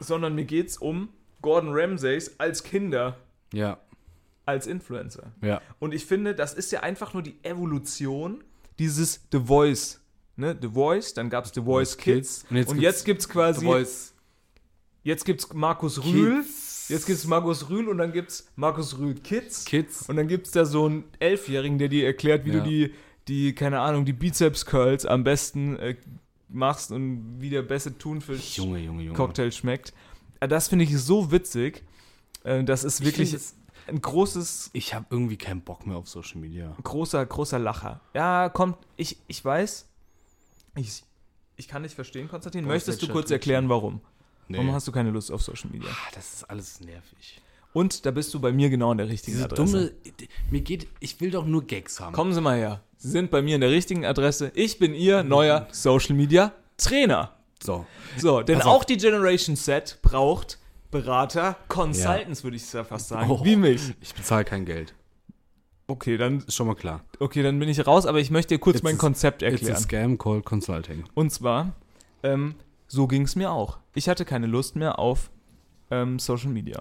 sondern mir geht es um Gordon Ramsays als Kinder, Ja, als Influencer. ja. Und ich finde, das ist ja einfach nur die Evolution dieses The Voice. Ne? The Voice, dann gab es The Voice Kids. Und jetzt Und gibt's jetzt gibt es quasi, The Voice jetzt gibt's Markus Rühl, Kids. jetzt gibt es Markus Rühl und dann gibt es Markus Rühl Kids. Kids. Und dann gibt es da so einen Elfjährigen, der dir erklärt, wie Ja. du die, die, keine Ahnung, die Bizeps-Curls am besten äh, machst und wie der beste Junge, Junge, Junge. Thunfisch-Cocktail schmeckt. Äh, Das finde ich so witzig. Äh, Das ist Ich wirklich find ein großes, Ich habe irgendwie keinen Bock mehr auf Social Media. großer, großer Lacher. Ja, kommt, ich, ich weiß, ich, ich kann dich verstehen, Konstantin. Boah, Möchtest du kurz erklären, warum? Nee. Warum hast du keine Lust auf Social Media? Ah, das ist alles nervig. Und da bist du bei mir genau an der richtigen Diese Adresse. dumme, mir geht, ich will doch nur Gags haben. Kommen Sie mal her. Sie sind bei mir in der richtigen Adresse. Ich bin Ihr neuer Social Media Trainer. So. So, denn auf. auch die Generation Z braucht Berater, Consultants, würde ich ja fast sagen. Oh. Wie mich. Ich bezahle kein Geld. Okay, dann, Ist schon mal klar. okay, dann bin ich raus, aber ich möchte dir kurz It's mein Konzept It's a erklären. scam called consulting. Und zwar, ähm, so ging es mir auch. Ich hatte keine Lust mehr auf ähm, Social Media.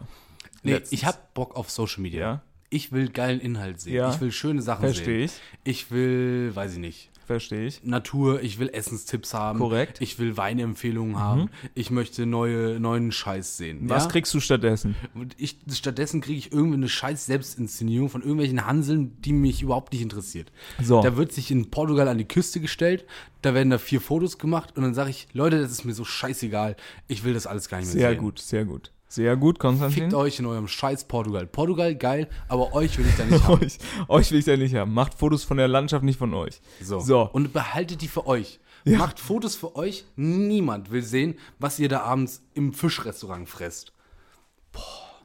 Nee, Letztens. ich habe Bock auf Social Media. Ja, Ich will geilen Inhalt sehen. Ja. Ich will schöne Sachen verstehe sehen. ich. Ich will, weiß ich nicht, Verstehe ich. Natur, ich will Essenstipps haben. Korrekt. Mhm. Ich will Weinempfehlungen haben. Ich möchte neue, neuen Scheiß sehen. Was ja? kriegst du stattdessen? Ich, stattdessen kriege ich irgendwie eine scheiß Selbstinszenierung von irgendwelchen Hanseln, die mich überhaupt nicht interessiert. So. Da wird sich in Portugal an die Küste gestellt, da werden da vier Fotos gemacht und dann sage ich, Leute, das ist mir so scheißegal, ich will das alles gar nicht mehr Sehr sehen. gut, sehr gut. Sehr gut, Konstantin. Fickt euch in eurem scheiß Portugal. Portugal, geil, aber euch will ich da nicht haben. euch, euch will ich da nicht haben. Macht Fotos von der Landschaft, nicht von euch. So. So. Und behaltet die für euch. Macht Fotos für euch. Niemand will sehen, was ihr da abends im Fischrestaurant fresst.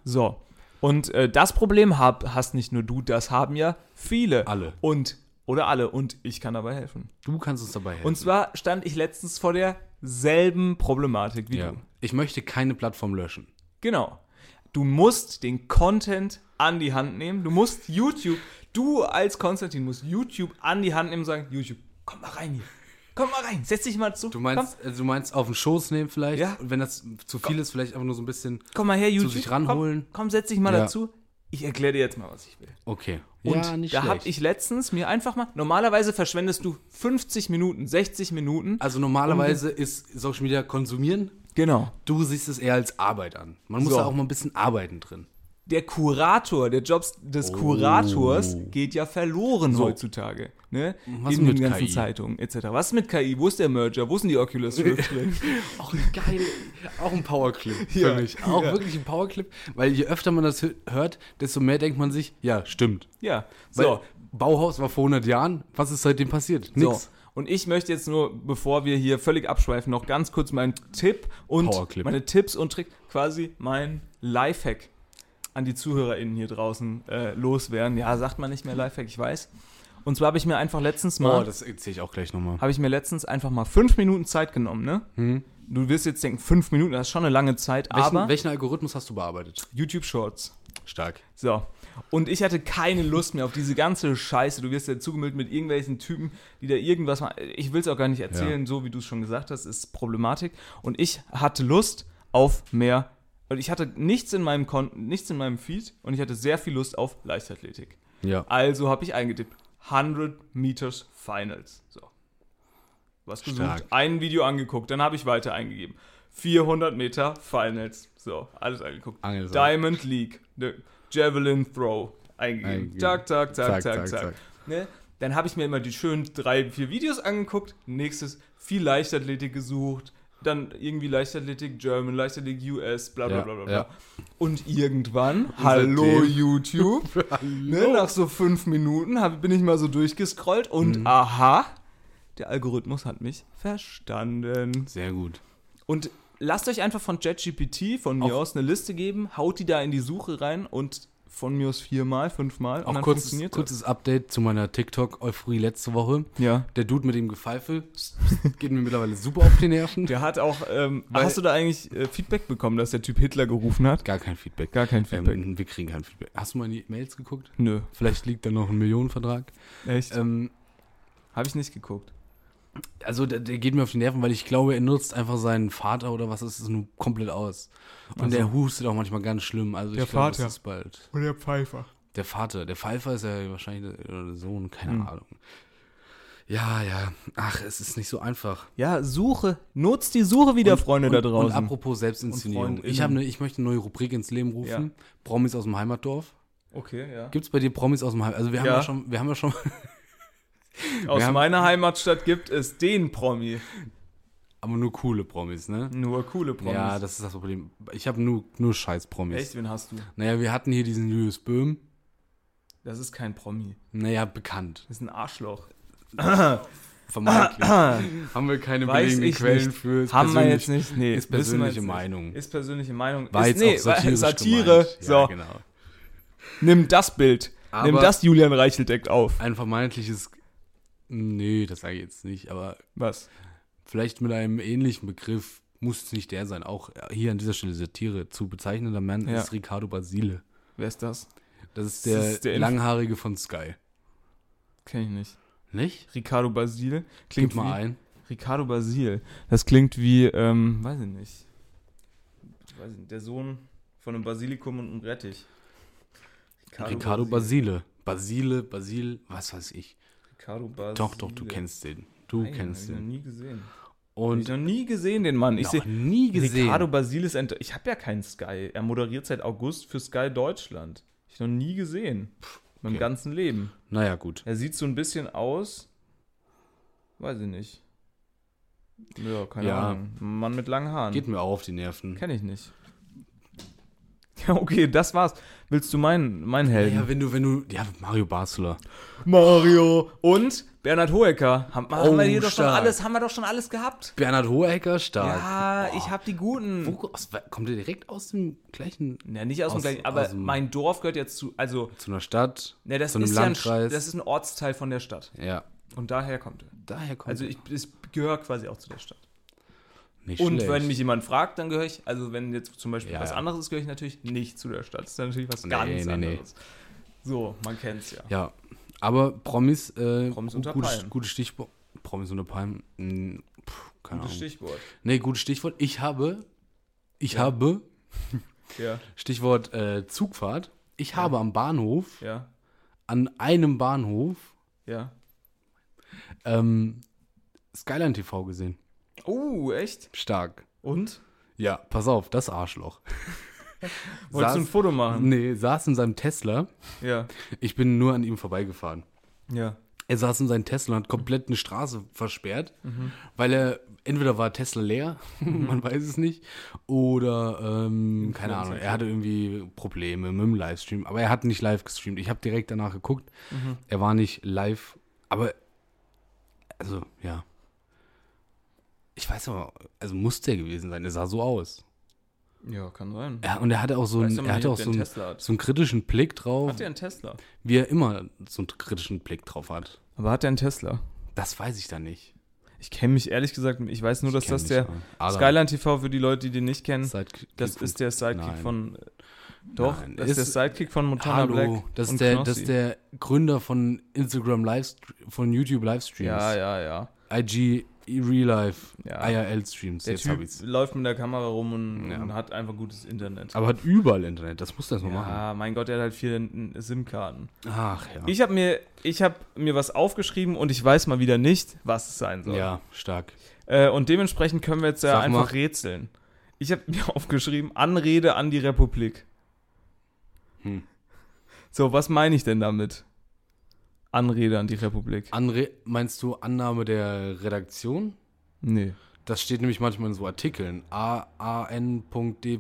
So. Und äh, das Problem hab, hast nicht nur du, das haben ja viele. Alle. Und, oder alle. Und ich kann dabei helfen. Du kannst uns dabei helfen. Und zwar stand ich letztens vor derselben Problematik wie ja. du. Ich möchte keine Plattform löschen. Genau. Du musst den Content an die Hand nehmen. Du musst YouTube, du als Konstantin musst YouTube an die Hand nehmen und sagen, YouTube, komm mal rein hier. Komm mal rein, setz dich mal zu. Du meinst, also du meinst auf den Schoß nehmen vielleicht? Ja. Und wenn das zu viel ist, vielleicht einfach nur so ein bisschen. komm, komm mal her, YouTube. sich ranholen. Komm, komm setz dich mal Ja. dazu. Ich erkläre dir jetzt mal, was ich will. Okay. Und ja, nicht da habe ich letztens mir einfach mal, normalerweise verschwendest du 50 Minuten, 60 Minuten. also normalerweise ist Social Media konsumieren. Genau. Du siehst es eher als Arbeit an. Man muss So. da auch mal ein bisschen arbeiten drin. Der Kurator, der Job des Kurators geht ja verloren heutzutage. Ne? Was In mit den ganzen KI? Zeitungen etc. Was ist mit KI? Wo ist der Merger? Wo sind die Oculus Rift drin? Auch ein geil, auch ein Powerclip Ja, für mich. Auch ja. wirklich ein Powerclip, weil je öfter man das hö- hört, desto mehr denkt man sich, ja, stimmt. Ja. Weil So. Bauhaus war vor 100 Jahren, was ist seitdem passiert? So. Und ich möchte jetzt nur, bevor wir hier völlig abschweifen, noch ganz kurz meinen Tipp und Powerclip. meine Tipps und Tricks, quasi mein Lifehack an die ZuhörerInnen hier draußen äh, loswerden. Ja, sagt man nicht mehr Lifehack, ich weiß. Und zwar habe ich mir einfach letztens mal, Oh, das erzähle ich auch gleich nochmal. habe ich mir letztens einfach mal fünf Minuten Zeit genommen, ne? Hm? Du wirst jetzt denken, fünf Minuten, das ist schon eine lange Zeit, Welchen, aber welchen Algorithmus hast du bearbeitet? YouTube Shorts. Stark. So. Und ich hatte keine Lust mehr auf diese ganze Scheiße. Du wirst ja zugemüllt mit irgendwelchen Typen, die da irgendwas machen. Ich will es auch gar nicht erzählen, so wie du es schon gesagt hast, ist Problematik. Und ich hatte Lust auf mehr. Und ich hatte nichts in meinem Kon nichts in meinem Feed und ich hatte sehr viel Lust auf Leichtathletik. Ja. Also habe ich eingetippt 100 Meters Finals. So. Was gesucht, Stark. ein Video angeguckt, dann habe ich weiter eingegeben. 400 Meter Finals. So, alles angeguckt. Angesagt. Diamond League, ne, Javelin Throw eingegeben. Eingegeben. Zack, zack, zack, Zack, zack, zack, zack. zack. Ne? Dann habe ich mir immer die schönen drei, vier Videos angeguckt. Nächstes viel Leichtathletik gesucht. Dann irgendwie Leichtathletik German, Leichtathletik US, bla bla Ja, bla bla. bla. ja. Und irgendwann, hallo YouTube, ne, nach so fünf Minuten hab, bin ich mal so durchgescrollt und Mhm. aha, der Algorithmus hat mich verstanden. Sehr gut. Und lasst euch einfach von ChatGPT von mir Auf- aus eine Liste geben, haut die da in die Suche rein und von mir aus viermal, fünfmal Auch dann kurzes, funktioniert kurzes Update zu meiner TikTok-Euphorie letzte Woche. Ja. Der Dude mit dem Gefeife geht mir mittlerweile super auf die Nerven. Der hat auch, ähm, hast du da eigentlich äh, Feedback bekommen, dass der Typ Hitler gerufen hat? Gar kein Feedback. Gar kein Feedback. Ähm, wir kriegen kein Feedback. Hast du mal in die Mails geguckt? Nö, Vielleicht liegt da noch ein Millionenvertrag. echt? Ähm, Habe ich nicht geguckt. Also der, der geht mir auf die Nerven, weil ich glaube, er nutzt einfach seinen Vater oder was ist es nur komplett aus. Und Also- der hustet auch manchmal ganz schlimm. Also Der ich glaube, Vater. das ist bald. Und der Pfeifer. Der Vater, der Pfeifer ist ja wahrscheinlich der, Sohn, keine Hm. Ahnung. Ja, ja. Ach, es ist nicht so einfach. Ja, Suche. Nutzt die Suche wieder, Freunde und, da draußen. Und apropos Selbstinszenierung. Und Ich, eine, ich möchte eine neue Rubrik ins Leben rufen. Promis aus dem Heimatdorf. okay, ja. Gibt es bei dir Promis aus dem Heimatdorf? Also wir haben ja, Ja. schon, wir haben ja schon, Aus haben- meiner Heimatstadt gibt es den Promi. aber nur coole Promis, ne? Nur coole Promis. Ja, das ist das Problem. Ich habe nur, nur scheiß Promis. Echt, wen hast du? Naja, wir hatten hier diesen Julius Böhm. Das ist kein Promi. Naja, bekannt. Das ist ein Arschloch. Vermeintlich. haben wir keine Weiß belegenden ich Quellen nicht. für. Ist Haben wir jetzt nicht. Nee, Ist persönliche. Meinung. Ist persönliche Meinung. War ist, jetzt nee, auch Satire. gemeint. So, Ja, genau. nimm das Bild. nimm Aber- das Julian Reicheldeck auf. Ein vermeintliches. Nee, das sage ich jetzt nicht, aber Was? vielleicht mit einem ähnlichen Begriff muss es nicht der sein. Auch hier an dieser Stelle Satire zu bezeichnender Mann Ja. ist Ricardo Basile. Wer ist das? Das ist Das der, ist der Langhaarige von Sky. Kenn ich nicht. Nicht? Ricardo Basil. Klingt Gib mal wie, ein. Ricardo Basil. Das klingt wie, ähm, weiß ich nicht. Ich weiß nicht, der Sohn von einem Basilikum und einem Rettich. Ricardo Basile. Basile, Basil, was weiß ich. Basile. Doch, doch, du kennst den. Du Nein, kennst hab ich noch den. nie gesehen. Hab ich Und noch nie gesehen, den Mann. Ich noch nie gesehen. Ricardo Basil ist ein. Ich habe ja keinen Sky. Er moderiert seit August für Sky Deutschland. Ich noch nie gesehen. Meinem okay. ganzen Leben. Naja, gut. Er sieht so ein bisschen aus. Weiß ich nicht. Ja, keine Ja. Ahnung. Ein Mann mit langen Haaren. Geht mir auch auf die Nerven. Kenn ich nicht. Ja, okay, das war's. Willst du meinen mein Helden? Ja, wenn du, wenn du, ja, Mario Basler. Mario und Bernhard Hoeker. Haben, haben Oh, wir hier doch schon alles, haben wir doch schon alles gehabt. Bernhard Hohecker, stark. Ja, Boah. ich hab die guten. Wo, aus, kommt der direkt aus dem gleichen, Ja, nicht aus, dem Aus- gleichen, aber dem- mein Dorf gehört jetzt zu, also, zu einer Stadt, ne, das zu einem ist ja ein, Landkreis? das ist ein Ortsteil von der Stadt. ja, Und daher kommt er. daher kommt Also ich, es gehört quasi auch zu der Stadt. Nicht Und schlecht. wenn mich jemand fragt, dann gehöre ich, also wenn jetzt zum Beispiel Ja, was ja. anderes ist, gehöre ich natürlich nicht zu der Stadt. Das ist natürlich was Nee, ganz nee, nee. anderes. So, man kennt's ja. Ja, aber Promis, äh, Promis unter gutes, Palmen. gutes Stichwort. Promis unter Palmen, mh, puh, keine Gutes Ahnung. Stichwort. Nee, gutes Stichwort. Ich habe, ich habe, Ja, Stichwort äh, Zugfahrt. Ich habe am Bahnhof, an einem Bahnhof, ja. ähm, Skyline TV gesehen. Oh, echt? Stark. Und? Ja, pass auf, das Arschloch. Wolltest du ein Foto machen? Nee, saß in seinem Tesla. Ja, Ich bin nur an ihm vorbeigefahren. ja. Er saß in seinem Tesla und hat komplett eine Straße versperrt, Mhm. weil er entweder war Tesla leer, man weiß es nicht, oder ähm, keine Ahnung, er hatte irgendwie Probleme mit dem Livestream, aber er hat nicht live gestreamt. Ich habe direkt danach geguckt, Mhm. er war nicht live, aber Also, ja. Ich weiß aber, also muss der gewesen sein. Er sah so aus. Ja, kann sein. Ja, und er hatte auch so einen, er hatte auch der so einen hat. so einen kritischen Blick drauf, Hat der einen Tesla? wie er immer so einen kritischen Blick drauf hat. Aber hat der einen Tesla? Das weiß ich dann nicht. Ich kenne mich ehrlich gesagt, ich weiß nur, dass das der Skyline TV für die Leute, die den nicht kennen. Sidekick- Das ist der Sidekick Nein. von. Doch, Nein, das ist, ist- der Sidekick von Montana Hallo, Black. das ist, der, das Knossi. ist der Gründer von Instagram Livestream, von YouTube Livestreams. Ja, ja, ja. IG Real Life, Ja. IRL Streams. Der Jetzt hab ich's. läuft mit der Kamera rum und, Ja. und hat einfach gutes Internet. Aber hat überall Internet, das muss das mal machen. ja, mein Gott, der hat halt viele SIM-Karten. Ach ja. Ich habe mir, ich hab mir was aufgeschrieben und ich weiß mal wieder nicht, was es sein soll. ja, stark. Äh, und dementsprechend können wir jetzt ja Sag einfach mal. rätseln. Ich habe mir aufgeschrieben, Anrede an die Republik. Hm. So, was meine ich denn damit? Anrede an die Republik. Anre meinst du Annahme der Redaktion? Nee. Das steht nämlich manchmal in so Artikeln. A- an.d.red.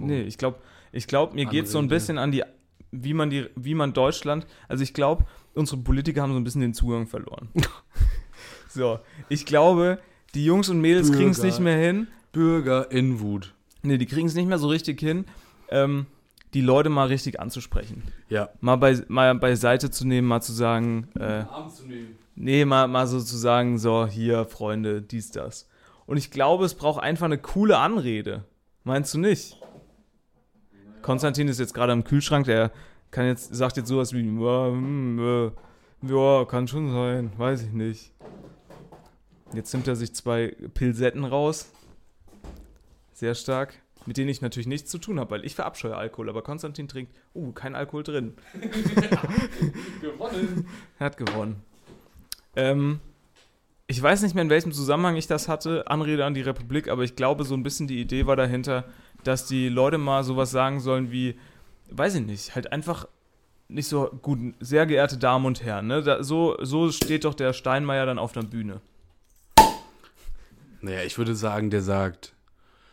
Nee, ich glaube, ich glaub, mir geht es so ein bisschen an die, wie man die, wie man Deutschland, also ich glaube, unsere Politiker haben so ein bisschen den Zugang verloren. so, ich glaube, die Jungs und Mädels kriegen es nicht mehr hin. Bürger in Wut. Nee, die kriegen es nicht mehr so richtig hin, ähm, die Leute mal richtig anzusprechen. Ja. Mal, bei, mal beiseite zu nehmen, mal zu sagen, äh, nee, mal, mal so zu sagen, so, hier, Freunde, dies, das. Und ich glaube, es braucht einfach eine coole Anrede. Meinst du nicht? Konstantin ist jetzt gerade am Kühlschrank, der kann jetzt, sagt jetzt sowas wie, ja, hm, äh, ja, kann schon sein, weiß ich nicht. Jetzt nimmt er sich zwei Pilsetten raus. Sehr stark. Mit denen ich natürlich nichts zu tun habe, weil ich verabscheue Alkohol, aber Konstantin trinkt, uh, kein Alkohol drin. Gewonnen. Er hat gewonnen. Ähm, ich weiß nicht mehr, in welchem Zusammenhang ich das hatte, Anrede an die Republik, aber ich glaube, so ein bisschen die Idee war dahinter, dass die Leute mal sowas sagen sollen wie, weiß ich nicht, halt einfach nicht so gut, sehr geehrte Damen und Herren, ne? Da, so, so steht doch der Steinmeier dann auf der Bühne. Naja, ich würde sagen, der sagt,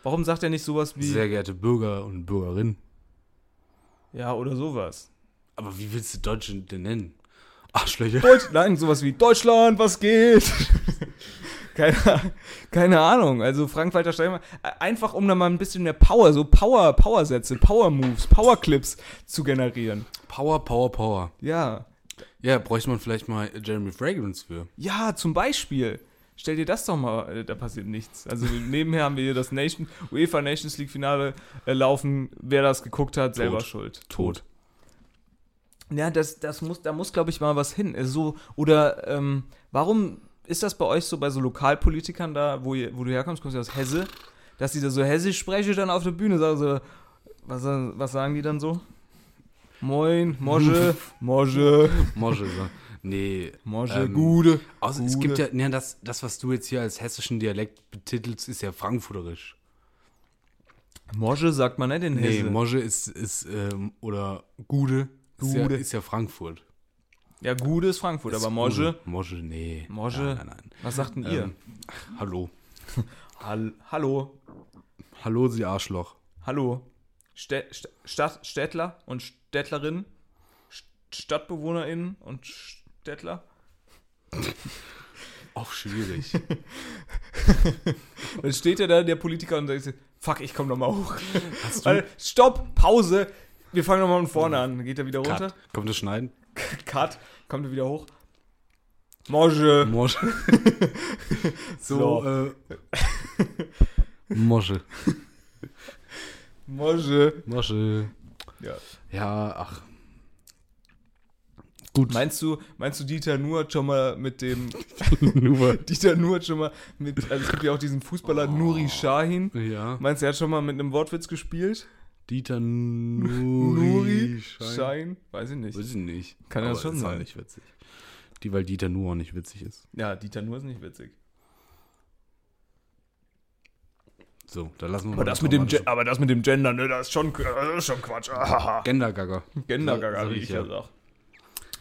Warum sagt er nicht sowas wie, sehr geehrte Bürger und Bürgerinnen. ja, oder sowas? Aber wie willst du Deutsche denn nennen? Arschlöcher. Deutsch, nein, sowas wie Deutschland, was geht? keine, keine Ahnung. Also Frank-Walter Steinmeier, äh, einfach um da mal ein bisschen mehr Power, so Power, Power-Sätze, Power-Moves, Power-Clips zu generieren. Power, Power, Power. Ja. Ja, bräuchte man vielleicht mal Jeremy Fragrance für. Ja, zum Beispiel. Stell dir das doch mal, äh, da passiert nichts. Also nebenher haben wir hier das Nation, UEFA Nations League Finale äh, laufen. Wer das geguckt hat, selber schuld. Tot. Ja, das, das muss, da muss, glaube ich, mal was hin. Also So, oder ähm, warum ist das bei euch so bei so Lokalpolitikern da, wo, ihr, wo du herkommst, kommst du aus Hesse, dass die da so hessisch sprechen, dann auf der Bühne sagen so, was, was sagen die dann so? Moin, Mosche, Mosche, Mosche, so. Nee. Mosche, Ähm, Gude. Außer, es Gude. gibt ja, ne, das, das, was du jetzt hier als hessischen Dialekt betitelst, ist ja frankfurterisch. Mosche sagt man nicht in Nee, Hesse. Mosche ist, ist ähm, oder Gude, Ist, ja, Gude. ist ja Frankfurt. ja, Gude ist Frankfurt, Ist aber Mosche, Gude. Mosche, nee. Mosche. Nein, nein, nein. was sagt denn ihr? Ähm, hallo. Hall hallo, Hallo, Sie Arschloch. hallo. Stä St Stadt Städtler und Städtlerinnen, St StadtbewohnerInnen und Städtler. Auch schwierig. Dann steht ja da der Politiker und sagt, fuck, ich komm noch mal hoch. Hast du Warte, stopp, Pause. Wir fangen nochmal von vorne an. Dann geht er wieder runter. Cut. Kommt das Schneiden? Cut. Kommt er wieder hoch. Mosche. Mosche. So. äh. Mosche. Mosche. Mosche. Ja. Ja, ach. Gut. Meinst du, meinst du, Dieter Nuhr hat schon mal mit dem. Nur. Dieter Nuhr hat schon mal mit. Also es gibt ja auch diesen Fußballer Nuri Shahin. Ja. Meinst du, er hat schon mal mit einem Wortwitz gespielt? Dieter Nuri Nuri. Schein. Shahin? Weiß ich nicht. Weiß ich nicht. Kann ja Aber schon ist auch sein. nicht witzig. Die, weil Dieter Nuhr auch nicht witzig ist. Ja, Dieter Nuhr ist nicht witzig. So, da lassen wir Aber mal das, mit dem, Ge- aber das mit dem Gender, ne, das ist schon, das ist schon Quatsch. Ahaha. Gendergagger. Gendergaga, Sag wie ich ja. sag.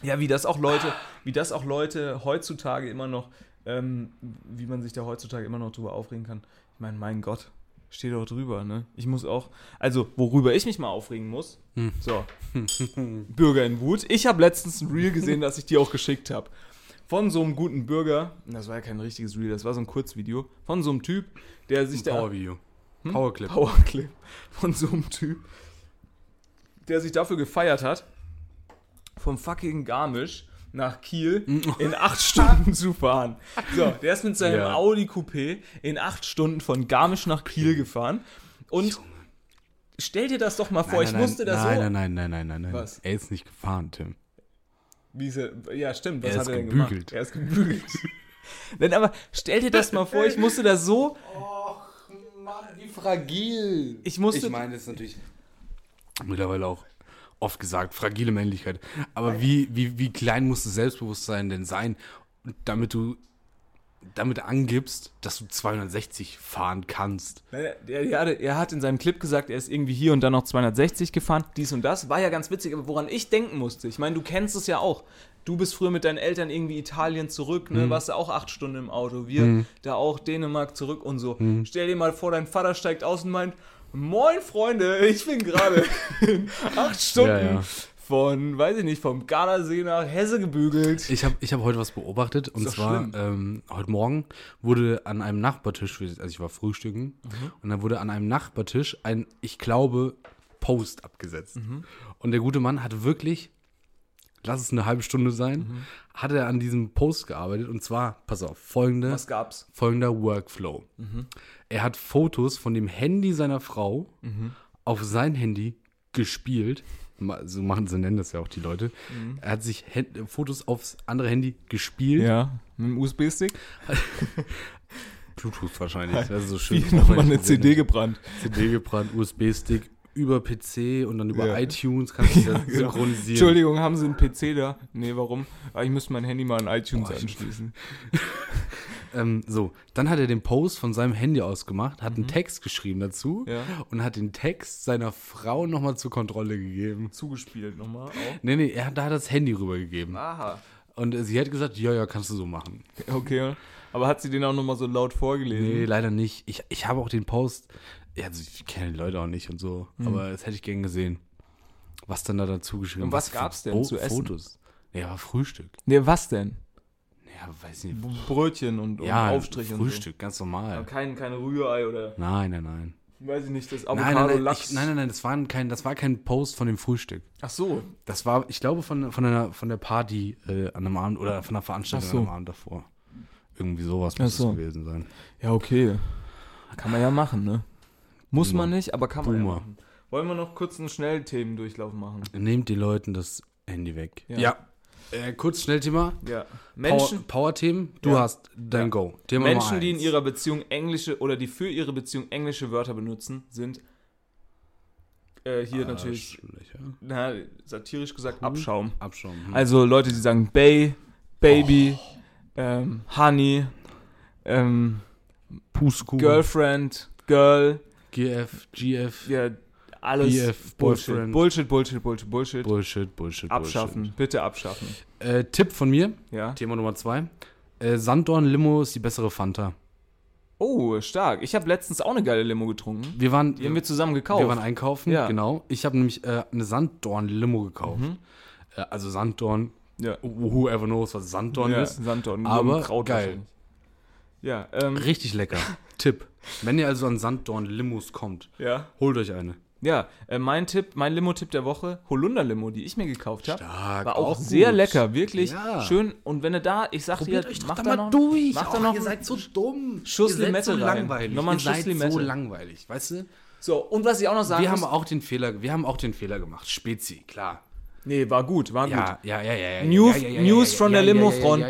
Ja, wie das auch Leute, wie das auch Leute heutzutage immer noch, ähm, wie man sich da heutzutage immer noch drüber aufregen kann. Ich meine, mein Gott, steht doch drüber, ne? Ich muss auch, also worüber ich mich mal aufregen muss, so, Bürger in Wut. Ich habe letztens ein Reel gesehen, das ich dir auch geschickt habe. von so einem guten Bürger, das war ja kein richtiges Reel, das war so ein Kurzvideo, von so einem Typ, der sich da... Power-Video. Powerclip. Powerclip von so einem Typ, der sich dafür gefeiert hat, vom fucking Garmisch nach Kiel in acht Stunden zu fahren. So, der ist mit seinem Ja. Audi Coupé in acht Stunden von Garmisch nach Kiel gefahren. Und stell dir das doch mal vor, ich musste das nein, so. nein, nein, nein, nein, nein, nein. Was? Er ist nicht gefahren, Tim. Wie ist er, ja, stimmt, was Er hat ist er denn gebügelt. gemacht? Er ist gebügelt. Nein, aber stell dir das mal vor, ich musste das so. Mann, wie fragil. Ich musste- Ich meine, das ist natürlich mittlerweile auch oft gesagt, fragile Männlichkeit. Aber wie, wie, wie klein muss das Selbstbewusstsein denn sein, damit du damit angibst, dass du 260 fahren kannst? Er, hat in seinem Clip gesagt, er ist irgendwie hier und dann noch 260 gefahren, dies und das. War ja ganz witzig, aber woran ich denken musste, ich meine, du kennst es ja auch. Du bist früher mit deinen Eltern irgendwie Italien zurück, ne? Warst du auch acht Stunden im Auto. Wir da auch Dänemark zurück und so. Stell dir mal vor, dein Vater steigt aus und meint, Moin Freunde, ich bin gerade in acht Stunden Ja, ja. von, weiß ich nicht, vom Gardasee nach Hesse gebügelt. Ich habe ich hab heute was beobachtet und zwar ähm, heute Morgen wurde an einem Nachbartisch, also ich war frühstücken, Mhm. und dann wurde an einem Nachbartisch ein, ich glaube, Post abgesetzt. Mhm. Und der gute Mann hat wirklich, lass es eine halbe Stunde sein, Mhm. hat er an diesem Post gearbeitet und zwar, pass auf, folgende, Was gab's? folgender Workflow. Er hat Fotos von dem Handy seiner Frau auf sein Handy gespielt. So machen sie nennen das ja auch die Leute. Er hat sich Hän- Fotos aufs andere Handy gespielt. Ja, mit dem USB-Stick. Bluetooth wahrscheinlich. Das ist so schön. Nochmal eine CD gebrannt. CD gebrannt, USB-Stick über PC und dann über Ja. iTunes kannst du das genau. synchronisieren. Entschuldigung, haben Sie einen PC da? Nee, warum? Ah, ich müsste mein Handy mal an iTunes ich- anschließen. Ähm, so, dann hat er den Post von seinem Handy aus gemacht, hat einen Text geschrieben dazu Mhm. Ja. und hat den Text seiner Frau nochmal zur Kontrolle gegeben. Zugespielt nochmal auch. Nee, nee, er hat da das Handy rübergegeben. Aha. Und sie hat gesagt, ja, ja, kannst du so machen. Okay. Aber hat sie den auch nochmal so laut vorgelesen? Nee, leider nicht. Ich, ich habe auch den Post, ja, also ich kenne die Leute auch nicht und so, aber das hätte ich gern gesehen. Was dann da dazu geschrieben Mhm. Und was für gab's denn Bo- zu essen? Fotos. Ja, war Frühstück. Nee, was denn? Ja, weiß nicht. Brötchen und, und Ja, Aufstrich Frühstück, ganz so. normal. Aber kein, kein Rührei oder, Nein, nein, nein. weiß ich nicht, das Nein, nein, nein, Avocado-Lachs. ich, nein, nein, nein, das war kein, das war kein Post von dem Frühstück. Ach so. Das war, ich glaube, von, von, einer, von der Party äh, an einem Abend oder von der Veranstaltung so. an einem Abend davor. Irgendwie sowas muss so. es gewesen sein. Ja, okay. Kann man ja machen, ne? Muss man nicht, aber kann man ja Boomer. machen. Wollen wir noch kurz einen Schnellthemendurchlauf machen? Nehmt den Leuten das Handy weg. Ja. Äh, kurz Schnellthema. Ja. Power- Menschen, Power-Themen, du Ja. hast dein Ja. Go. Thema Menschen, die in ihrer Beziehung englische oder die für ihre Beziehung englische Wörter benutzen, sind äh, hier natürlich, Arschlöcher. na, satirisch gesagt, Abschaum. Abschaum. hm. Also Leute, die sagen Bay, Baby, ähm, Honey, ähm. Girlfriend, Girl, GF, GF, ja, alles BF, Bullshit. Bullshit, Bullshit, Bullshit, Bullshit. Bullshit, Bullshit, abschaffen, bitte abschaffen. Äh, Tipp von mir, Ja. Thema Nummer zwei. Äh, Sanddorn Limo ist die bessere Fanta. Oh, stark. Ich habe letztens auch eine geile Limo getrunken. Wir waren, Die haben wir zusammen gekauft. wir waren einkaufen, Ja. genau. Ich habe nämlich äh, eine Sanddorn Limo gekauft. Mhm. Äh, also Sanddorn, ja. whoever knows, was Sanddorn ja, ist. Sanddorn. Aber geil. Ja, ähm, Richtig lecker. Tipp. Wenn ihr also an Sanddorn Limos kommt, ja. holt euch eine. Ja, äh, mein Tipp, mein Limo-Tipp der Woche, Holunder-Limo, die ich mir gekauft habe. War auch, auch sehr lecker, wirklich Ja. schön. Und wenn ihr da, ich sag dir, macht da noch, durch. Macht da Och, noch ihr seid so dumm. Schuss ihr seid Limette so rein. langweilig. Nochmal ihr seid so Limette. langweilig, weißt du? So, und was ich auch noch sagen Wir muss, haben auch den Fehler, wir haben auch den Fehler gemacht. Spezi, klar. Nee, war gut, war Ja, gut. ja, ja, ja, ja. News- ja, ja, der Limo-Front.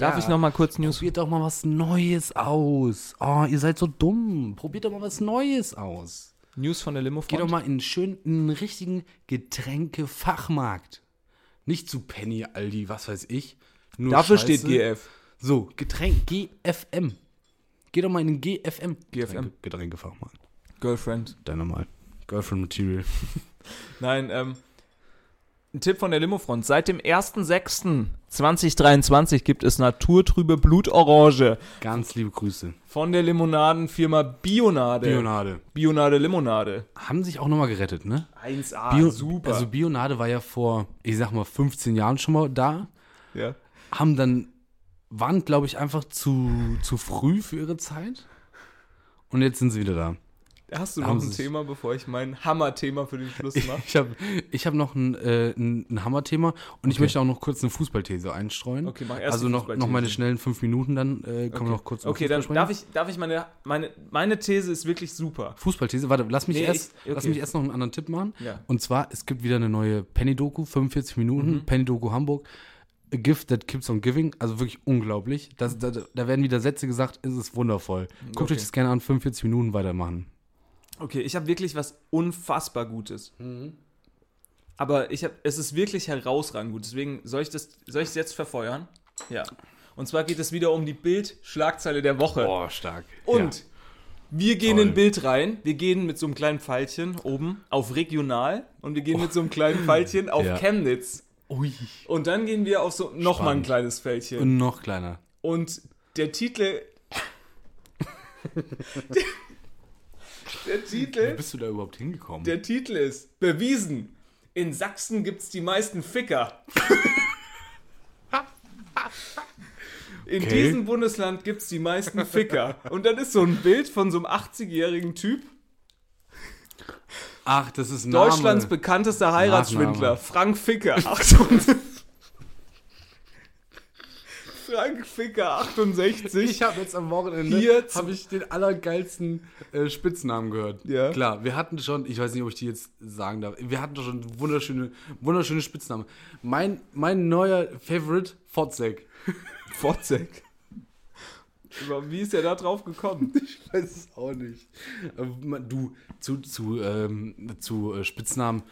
Darf ich noch mal kurz News? Probiert doch mal was Neues aus. Oh, ihr seid so dumm. Probiert doch mal was Neues aus. News von der Limo Geh doch mal in einen schönen, in einen richtigen Getränkefachmarkt. Nicht zu Penny, Aldi, was weiß ich. Nur Dafür Scheiße. steht GF. So, Getränk, GFM. Geh doch mal in den GFM. GFM. Getränke, Getränkefachmarkt. Girlfriend. Dann nochmal. Girlfriend Material. Nein, ähm, ein Tipp von der Limofront. Seit dem 1.6.2023 gibt es naturtrübe Blutorange Ganz liebe Grüße. von der Limonadenfirma Bionade. Bionade. Bionade Limonade. Haben sich auch nochmal gerettet, ne? 1A, Bio, super. Also Bionade war ja vor, ich sag mal, 15 Jahren schon mal da. ja. Haben dann waren, glaube ich, einfach zu, zu früh für ihre Zeit. Und jetzt sind sie wieder da. Hast du noch ein Thema, bevor ich mein Hammer-Thema für den Schluss mache? Ich habe ich hab noch ein, äh, ein, ein Hammerthema und ich möchte auch noch kurz eine Fußballthese einstreuen. Okay, mach erst Also noch, noch meine schnellen fünf Minuten, dann äh, kommen okay. wir noch kurz Okay, dann darf ich, darf ich meine, meine, meine These ist wirklich super. Fußballthese, warte, lass mich, Nee, erst, ich- okay. lass mich erst noch einen anderen Tipp machen. Ja. Und zwar, es gibt wieder eine neue Penny-Doku, 45 Minuten, Mhm. Penny-Doku Hamburg. A gift that keeps on giving, also wirklich unglaublich. Das, da, da werden wieder Sätze gesagt, es ist wundervoll. Guckt Okay. euch das gerne an, 45 Minuten weitermachen. Okay, ich habe wirklich was unfassbar Gutes. Aber ich habe, es ist wirklich herausragend gut. Deswegen soll ich das, soll ich es jetzt verfeuern? Ja. Und zwar geht es wieder um die Bild-Schlagzeile der Woche. Boah, stark. Und wir gehen Toll. in Bild rein. Wir gehen mit so einem kleinen Pfeilchen oben auf regional und wir gehen mit so einem kleinen Pfeilchen auf Ja. Chemnitz. Ui. Und dann gehen wir auf so nochmal ein kleines Fältchen. Und noch kleiner. Und der Titel. der, der Wie Titel. bist du da überhaupt hingekommen? Der Titel ist Bewiesen. In Sachsen gibt's die meisten Ficker. In Okay. diesem Bundesland gibt's die meisten Ficker. Und dann ist so ein Bild von so einem 80-jährigen Typ, Ach, das ist Name. Deutschlands bekanntester Heiratsschwindler, Nachname. Frank Ficker. 68. Frank Ficker, 68. Ich habe jetzt am Wochenende Hier habe ich den allergeilsten äh, Spitznamen gehört. Ja. Klar, wir hatten schon, ich weiß nicht, ob ich die jetzt sagen darf. Wir hatten doch schon wunderschöne, wunderschöne Spitznamen. Mein, mein neuer Favorite, Fotzek. Fotzek. Wie ist er da drauf gekommen? Ich weiß es auch nicht. Aber Du, zu, zu, ähm, zu äh, Spitznamen,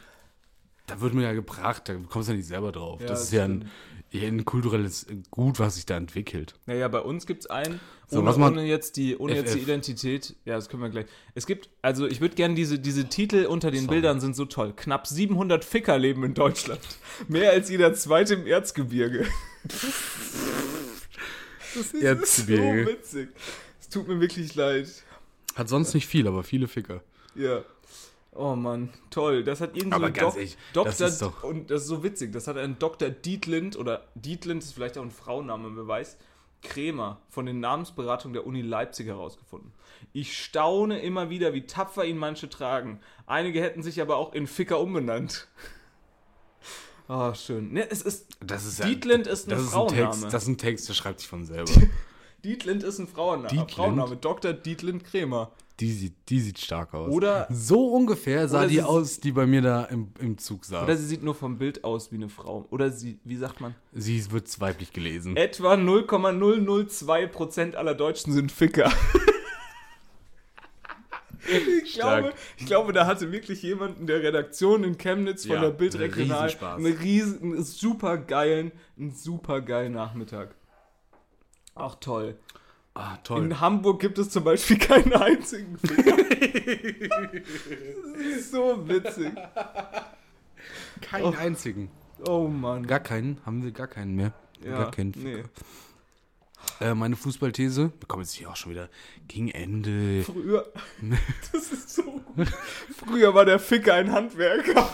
da wird mir ja gebracht, da kommst du ja nicht selber drauf. Ja, das das ist ja ein, eher ein kulturelles Gut, was sich da entwickelt. Naja, bei uns gibt es einen, So, ohne, ohne, jetzt die, ohne jetzt die. Identität. Ja, das können wir gleich. Es gibt, also ich würde gerne diese, diese Titel unter den Sorry. Bildern sind so toll. Knapp 700 Ficker leben in Deutschland. Mehr als jeder zweite im Erzgebirge. Das ist Erzgebirge. so witzig. Es tut mir wirklich leid. Hat sonst nicht viel, aber viele Ficker. Ja. Oh Mann, toll. Das hat irgend so Aber ein ganz Dok ehrlich, ist doch- Und das ist so witzig. Das hat ein Dr. Dietlind oder Dietlind ist vielleicht auch ein Frauenname, wer weiß. Krämer von den Namensberatungen der Uni Leipzig herausgefunden. Ich staune immer wieder, wie tapfer ihn manche tragen. Einige hätten sich aber auch in Ficker umbenannt. Ah, schön. Ne, es ist, Das ist Dietlind ist ein das ist ein Frauenname. Text, das ist ein Text, der schreibt sich von selber. Dietlind ist ein Frauenname. Dietlind? Frauenname. Dr. Dietlind Krämer. Die sieht, die sieht stark aus. Oder, so ungefähr sah die aus, die bei mir da im, im Zug saß. oder sie sieht nur vom Bild aus wie eine Frau. Oder sie, wie sagt man? sie wird weiblich gelesen. Etwa 0,002% aller Deutschen sind Ficker. Ich glaube, ich glaube, da hatte wirklich jemand in der Redaktion in Chemnitz von Ja, der Bild einen Regional Riesenspaß. einen riesen, einen super geilen, einen super geilen Nachmittag. Ach toll. Ah, toll. In Hamburg gibt es zum Beispiel keinen einzigen Ficker. das ist so witzig. Keinen einzigen. Oh Mann. Gar keinen, haben wir gar keinen mehr. gar keinen. nee. Äh, meine Fußballthese, wir kommen jetzt hier auch schon wieder gegen Ende. Früher, das ist so gut. Früher war der Ficker ein Handwerker.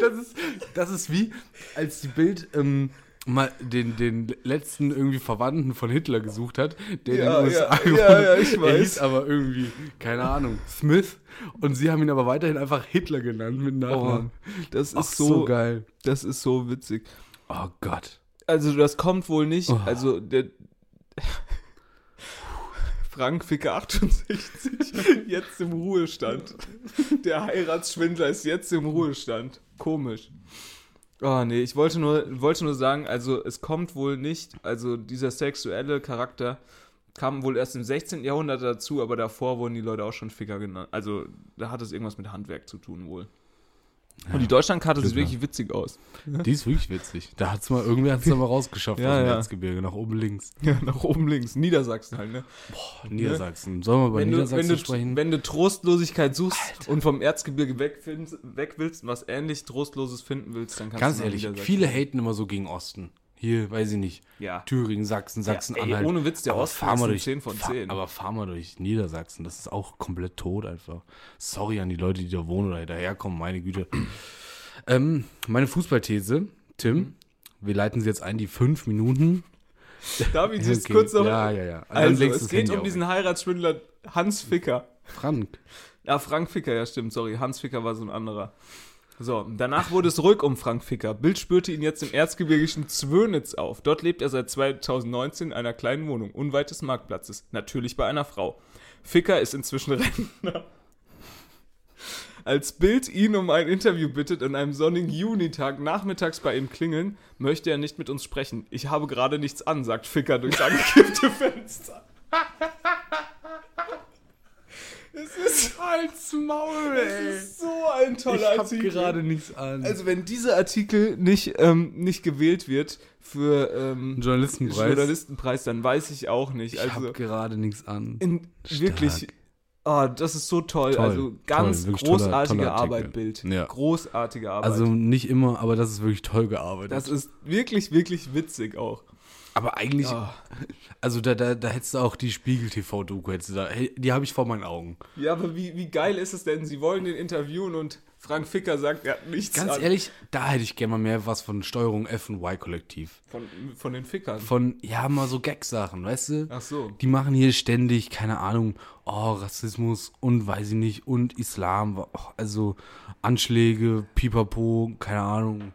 Das ist, das ist wie, als die Bild ähm, mal den, den letzten irgendwie Verwandten von Hitler gesucht hat, der Ja, in den USA ja, ja, ja, ich Er weiß. hieß aber irgendwie, keine Ahnung, Smith. Und sie haben ihn aber weiterhin einfach Hitler genannt mit Nachnamen. das Ach, ist so, so, geil. das ist so witzig. Oh Gott. Also das kommt wohl nicht. Oh. Also der Frank Ficker 68 jetzt im Ruhestand. Der Heiratsschwindler ist jetzt im Ruhestand. Komisch. Oh nee, ich wollte nur, wollte nur sagen, also es kommt wohl nicht, also dieser sexuelle Charakter kam wohl erst im 16. Jahrhundert dazu, aber davor wurden die Leute auch schon Ficker genannt. Also da hat es irgendwas mit Handwerk zu tun wohl. Und die Deutschlandkarte sieht wirklich witzig aus. Die ist wirklich witzig. Da hat's mal, irgendwer hat's da mal rausgeschafft Ja, aus dem ja. Erzgebirge, nach oben links. Ja, nach oben links. Niedersachsen halt, ne? Niedersachsen. Sollen wir bei wenn, du, Niedersachsen wenn, du, sprechen? wenn du Trostlosigkeit suchst und vom Erzgebirge weg, findest, weg willst und was ähnlich Trostloses finden willst, dann kannst Ganz du nach ehrlich, viele haten immer so gegen Osten. Hier, weiß ich nicht. Ja. Thüringen, Sachsen, Sachsen, ey, Anhalt. ohne Witz, der fahr ist mal ein durch, 10 von fahr- 10. Aber fahr mal durch Niedersachsen. Das ist auch komplett tot einfach. Sorry an die Leute, die da wohnen oder daherkommen, meine Güte. ähm, meine Fußballthese, Tim, Wir leiten sie jetzt ein, die fünf Minuten. Darf ich das Okay, kurz noch? Ja, ja, ja. Also, es geht Handy um diesen Heiratsschwindler Hans Ficker. Frank. Ja, Frank Ficker, ja stimmt, sorry. Hans Ficker war so ein anderer. So, danach wurde es ruhig um Frank Ficker. Bild spürte ihn jetzt im erzgebirgischen Zwönitz auf. Dort lebt er seit 2019 in einer kleinen Wohnung, unweit des Marktplatzes. Natürlich bei einer Frau. Ficker ist inzwischen Rentner. Als Bild ihn um ein Interview bittet an einem sonnigen Junitag nachmittags bei ihm klingeln, möchte er nicht mit uns sprechen. Ich habe gerade nichts an, sagt Ficker durchs angekippte Fenster. Es ist Halt's Maul, es ist so ein Ich toller hab Artikel. gerade nichts an. Also wenn dieser Artikel nicht, ähm, nicht gewählt wird für ähm, Journalistenpreis. Journalistenpreis, dann weiß ich auch nicht. ich Also hab gerade nichts an. in, wirklich, oh, das ist so toll. Toll, also ganz toll, toller- großartige toller Artikel. Arbeit, Bild. Ja. Großartige Arbeit. Also nicht immer, aber das ist wirklich toll gearbeitet. das ist wirklich, wirklich witzig auch. Aber eigentlich, Ah. also da, da, da hättest du auch die Spiegel-TV-Doku, hättest du da, die habe ich vor meinen Augen. Ja, aber wie, wie geil ist es denn? Sie wollen den interviewen und Frank Ficker sagt, er hat nichts Ganz an. ehrlich, da hätte ich gerne mal mehr was von Steuerung F und Y-Kollektiv. Von, von den Fickern. Von, ja, mal so Gag-Sachen, weißt du? Ach so. Die machen hier ständig, keine Ahnung, oh, Rassismus und weiß ich nicht, und Islam, oh, also Anschläge, Pipapo, keine Ahnung.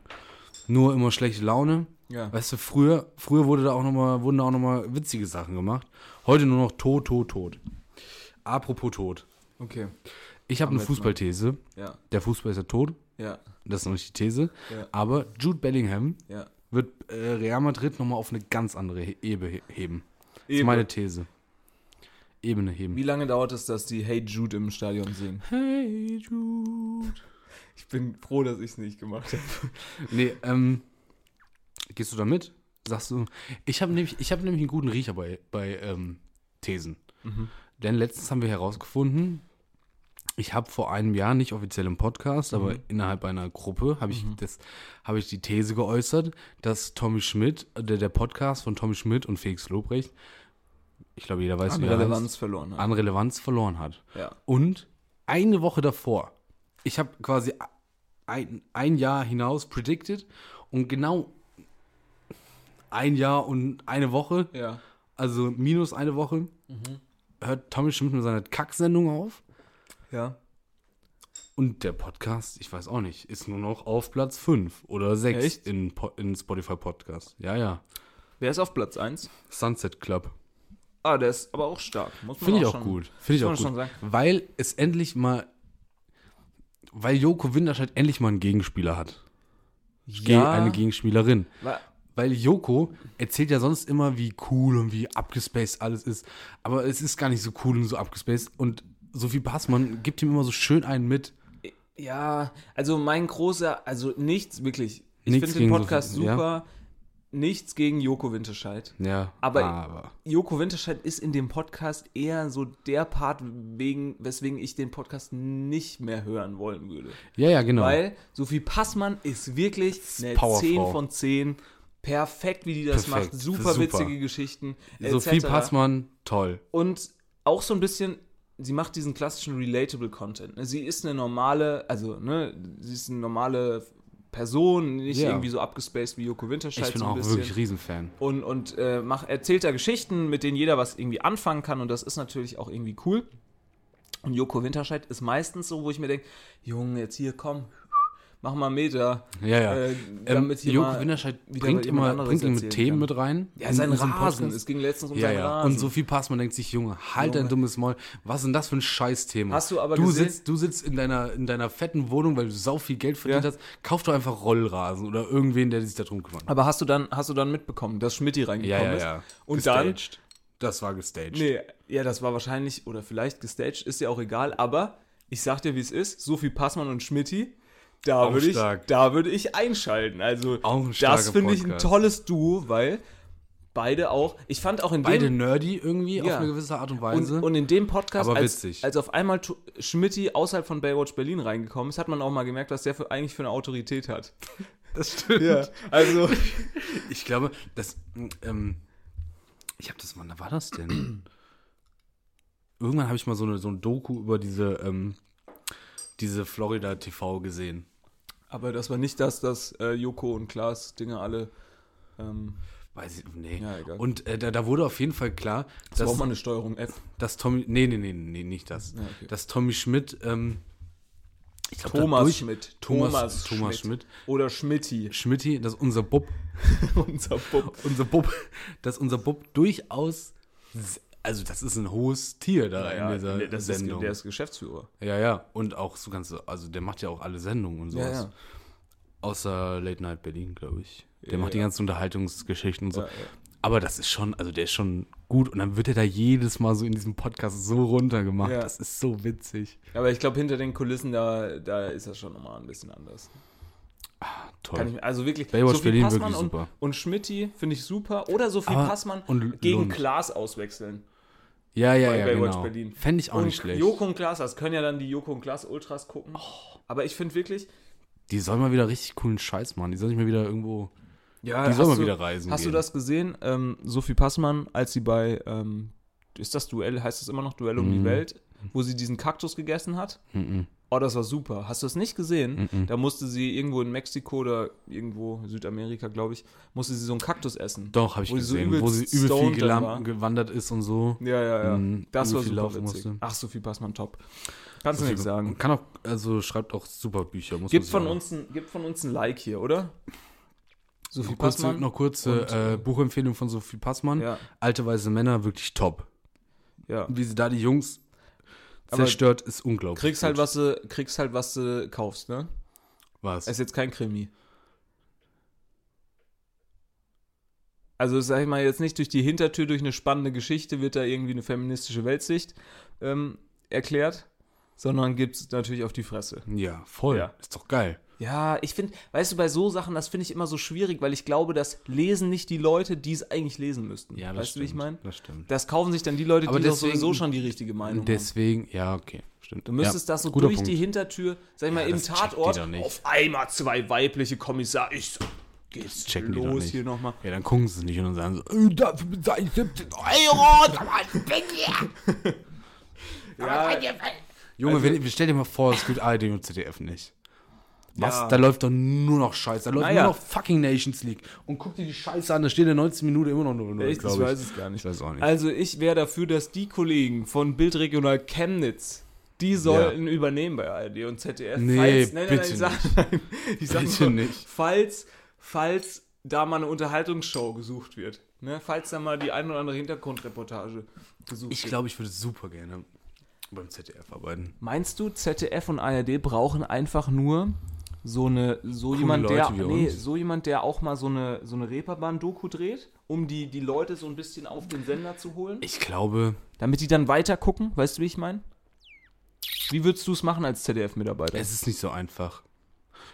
Nur immer schlechte Laune. Ja. Weißt du, früher, früher wurde da auch noch mal, wurden da auch nochmal witzige Sachen gemacht. Heute nur noch Tod, Tod, Tod. Apropos Tod. Okay. Ich habe eine. Fußballthese. Ja, Der Fußball ist ja tot. ja, Das ist noch nicht die These. Ja. Aber Jude Bellingham ja. wird äh, Real Madrid nochmal auf eine ganz andere He Ebe he- heben. Das ist meine These. Ebene heben. Wie lange dauert es, dass die Hey Jude im Stadion singen? Hey Jude. Ich bin froh, dass ich es nicht gemacht habe. Nee, ähm, gehst du da mit? Sagst du, ich habe nämlich, ich habe nämlich einen guten Riecher bei, bei ähm, Thesen. Denn letztens haben wir herausgefunden, ich habe vor einem Jahr, nicht offiziell im Podcast, aber innerhalb einer Gruppe, habe ich, das, habe ich die These geäußert, dass Tommy Schmidt, der, der Podcast von Tommy Schmidt und Felix Lobrecht, ich glaube, jeder weiß, An wie er Relevanz heißt, verloren. Hat. an Relevanz verloren hat. Ja. Und eine Woche davor, ich habe quasi ein, ein Jahr hinaus predicted und genau ein Jahr und eine Woche, Ja. also minus eine Woche, hört Tommy Schmidt mit seiner Kacksendung auf. Ja. Und der Podcast, ich weiß auch nicht, ist nur noch auf Platz 5 oder 6 Echt? in, in Spotify Podcast. Ja, ja. Wer ist auf Platz 1? Sunset Club. Ah, der ist aber auch stark. Muss man Finde ich auch schon- gut. Finde ich auch gut. schon sagen. Weil es endlich mal, weil Joko Winterscheid endlich mal einen Gegenspieler hat. Ja. Eine Gegenspielerin. Wa- Weil Joko erzählt ja sonst immer, wie cool und wie abgespaced alles ist. Aber es ist gar nicht so cool und so abgespaced. Und Sophie Passmann gibt ihm immer so schön einen mit. Ja, also mein großer, also nichts wirklich. Ich finde den Podcast Sophie- ja. super. Nichts gegen Joko Winterscheid. Ja, Aber- Joko Winterscheid ist in dem Podcast eher so der Part, wegen, weswegen ich den Podcast nicht mehr hören wollen würde. ja, ja, genau. Weil Sophie Passmann ist wirklich eine Powerfrau. 10 von 10. Perfekt, wie die das Perfekt. macht. Super, Super. witzige Geschichten. Sophie etc. Passmann, toll. Und auch so ein bisschen, sie macht diesen klassischen relatable Content. ne? Sie ist eine normale, also, ne, sie ist eine normale Person, nicht Ja. irgendwie so abgespaced wie Joko Winterscheid. Ich bin so auch bisschen. wirklich Riesenfan. Und, und äh, mach, erzählt da Geschichten, mit denen jeder was irgendwie anfangen kann. Und das ist natürlich auch irgendwie cool. Und Joko Winterscheid ist meistens so, wo ich mir denke, Junge, jetzt hier, komm, mach mal einen Meter. Ja, ja. Äh, ähm, damit hier Joko Winterscheid bringt immer bringt mit Themen kann. mit rein. Ja, in sein unseren Rasen. Es ging letztens um Ja, seinen ja. Rasen. Und Sophie Passmann denkt sich, Junge, halt Junge. dein dummes Maul. Was ist denn das für ein Scheißthema? Hast du aber du gesehen- sitzt, du sitzt in deiner, in deiner fetten Wohnung, weil du sau viel Geld verdient Ja. hast. Kauf doch einfach Rollrasen oder irgendwen, der sich darum kümmert. Aber hast du dann, hast du dann mitbekommen, dass Schmidti reingekommen ist? Und dann, Gestaged. Das war gestaged. nee, ja, das war wahrscheinlich oder vielleicht gestaged, ist ja auch egal, aber ich sag dir, wie es ist, Sophie Passmann und Schmidti, da würde ich, da würde ich einschalten. Also, Auch ein das finde ich ein tolles Duo, weil beide auch, ich fand auch in Beide dem, nerdy irgendwie auf Ja. eine gewisse Art und und, Weise. und in dem Podcast, Aber als, witzig. als auf einmal Schmidti außerhalb von Baywatch Berlin reingekommen ist, hat man auch mal gemerkt, was der für, eigentlich für eine Autorität hat. das stimmt. Ja, also, Ich glaube, das, ähm, ich habe das, wann war das denn? Irgendwann habe ich mal so eine, so ein Doku über diese, ähm, diese Florida TV gesehen. Aber das war nicht das, dass äh, Joko und Klaas Dinge alle Ähm, Weiß ich, nee. Ja, egal. Und äh, da, da wurde auf jeden Fall klar, das dass, braucht man eine Steuerung F. dass Tommy, nee, nee, nee, nee, nicht das. Ja, okay. Dass Tommy Schmidt, ähm, ich glaub, Thomas dadurch- Schmidt. Thomas, Thomas, Schmidt. Oder Schmidti. Schmidti, dass unser Bub, Unser Bub. unser Bub, dass unser Bub durchaus, also das ist ein hohes Tier da in dieser das ist, Sendung. der ist Geschäftsführer. ja, ja, und auch so ganze, also der macht ja auch alle Sendungen und sowas. Ja, ja. Außer Late Night Berlin, glaube ich. Der Ja, macht die ja. ganzen Unterhaltungsgeschichten und so. Ja, ja. Aber das ist schon, also der ist schon gut. Und dann wird er da jedes Mal so in diesem Podcast so runtergemacht. Ja. Das ist so witzig. Aber ich glaube, hinter den Kulissen, da, da ist das schon nochmal ein bisschen anders. Toll. Kann ich, also wirklich, Baywatch Sophie Berlin Passmann wirklich und, super. Und Schmidti finde ich super. Oder Sophie Aber- Passmann und gegen Lund. Klaas auswechseln. Ja, ja, ja, Baywatch genau. Berlin. Fände ich auch und nicht schlecht. Joko und Klaas, das können ja dann die Joko und Klaas Ultras gucken. Aber ich finde wirklich, Die sollen mal wieder richtig coolen Scheiß machen. Die sollen nicht mal wieder irgendwo. ja, Die soll hast mal du- wieder reisen Hast gehen. du das gesehen? Ähm, Sophie Passmann, als sie bei, ähm, ist das Duell, heißt das immer noch Duell um die Mhm. Welt, wo sie diesen Kaktus gegessen hat? Mhm. Oh, das war super. Hast du das nicht gesehen? Mhm. Da musste sie irgendwo in Mexiko oder irgendwo Südamerika, glaube ich, musste sie so einen Kaktus essen. Doch, habe ich Wo sie so gesehen. wo sie übel viel gewandert ist und so. Ja, ja, ja. Mhm, das war super witzig. musste. Ach, Sophie Passmann, top. Kannst du nichts sagen. Kann auch, also schreibt auch super Bücher. Muss Gib man von, uns ein, gib von uns ein Like hier, oder? Sophie Noch kurze, Passmann. noch kurze äh, Buchempfehlung von Sophie Passmann. Ja, Alte weiße Männer, wirklich top. ja. Wie sie da die Jungs zerstört, ist unglaublich. Kriegst halt, was du, kriegst halt, was du kaufst, ne? Was? Ist jetzt kein Krimi. Also, sag ich mal, jetzt nicht durch die Hintertür, durch eine spannende Geschichte wird da irgendwie eine feministische Weltsicht ähm, erklärt, sondern gibt es natürlich auf die Fresse. ja, voll. Ja. Ist doch geil. Ja, ich finde, weißt du, bei so Sachen, das finde ich immer so schwierig, weil ich glaube, das lesen nicht die Leute, die es eigentlich lesen müssten. Ja, das weißt stimmt. du, wie ich meine? Das stimmt. Das kaufen sich dann die Leute, Aber die doch deswegen- sowieso schon die richtige Meinung haben. Deswegen, ja, okay, stimmt. Du müsstest ja, das so durch Punkt. die Hintertür, sag ich mal, Ja, im checkt die Tatort, doch auf einmal zwei weibliche Kommissare. Ich so, geht's checken die doch los nicht. hier nochmal. Ja, dann gucken sie es nicht und dann sagen so, äh, dafür bezahle ich 17 Euro. mal, weg hier. Ja, Junge, Also- wenn, stell dir mal vor, es gibt ARD und ZDF nicht. Was? Ja. Da läuft doch nur noch Scheiße. Da läuft Naja. nur noch fucking Nations League. Und guck dir die Scheiße an, da steht in 19 Minuten immer noch 0 Echt? Ich weiß es gar nicht. Ich weiß auch nicht. Also ich wäre dafür, dass die Kollegen von Bildregional Chemnitz, die sollten übernehmen bei ARD und ZDF. Nee, falls, nein, nein, bitte nein, ich sag, ich Bitte nur, nicht. falls, falls da mal eine Unterhaltungsshow gesucht wird. Ne? Falls da mal die ein oder andere Hintergrundreportage gesucht Ich wird. glaube, ich würde super gerne beim ZDF arbeiten. Meinst du, ZDF und ARD brauchen einfach nur so eine, so jemand, der, Leute wie nee, so jemand, der auch mal so eine, so eine Reeperbahn-Doku dreht, um die, die Leute so ein bisschen auf den Sender zu holen? Ich glaube, Damit die dann weiter gucken, weißt du, wie ich meine? Wie würdest du es machen als ZDF-Mitarbeiter? es ist nicht so einfach.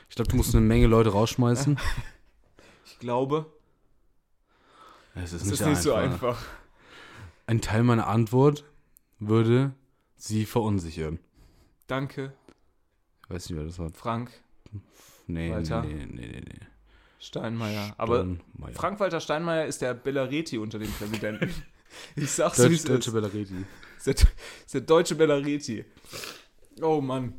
Ich glaube, du musst eine Menge Leute rausschmeißen. Ich glaube, Es ist, es ist nicht so einfach. Ein Teil meiner Antwort würde sie verunsichern. Danke, Ich weiß nicht, wer das war. Frank Nee, Walter. nee, nee, nee, nee. Steinmeier. Aber. Frank-Walter Steinmeier ist der Bellareti unter den Präsidenten. Ich sag's so, wie Deutsch, es Deutsche ist. Bellareti. Ist der, ist der deutsche Bellareti. Oh Mann.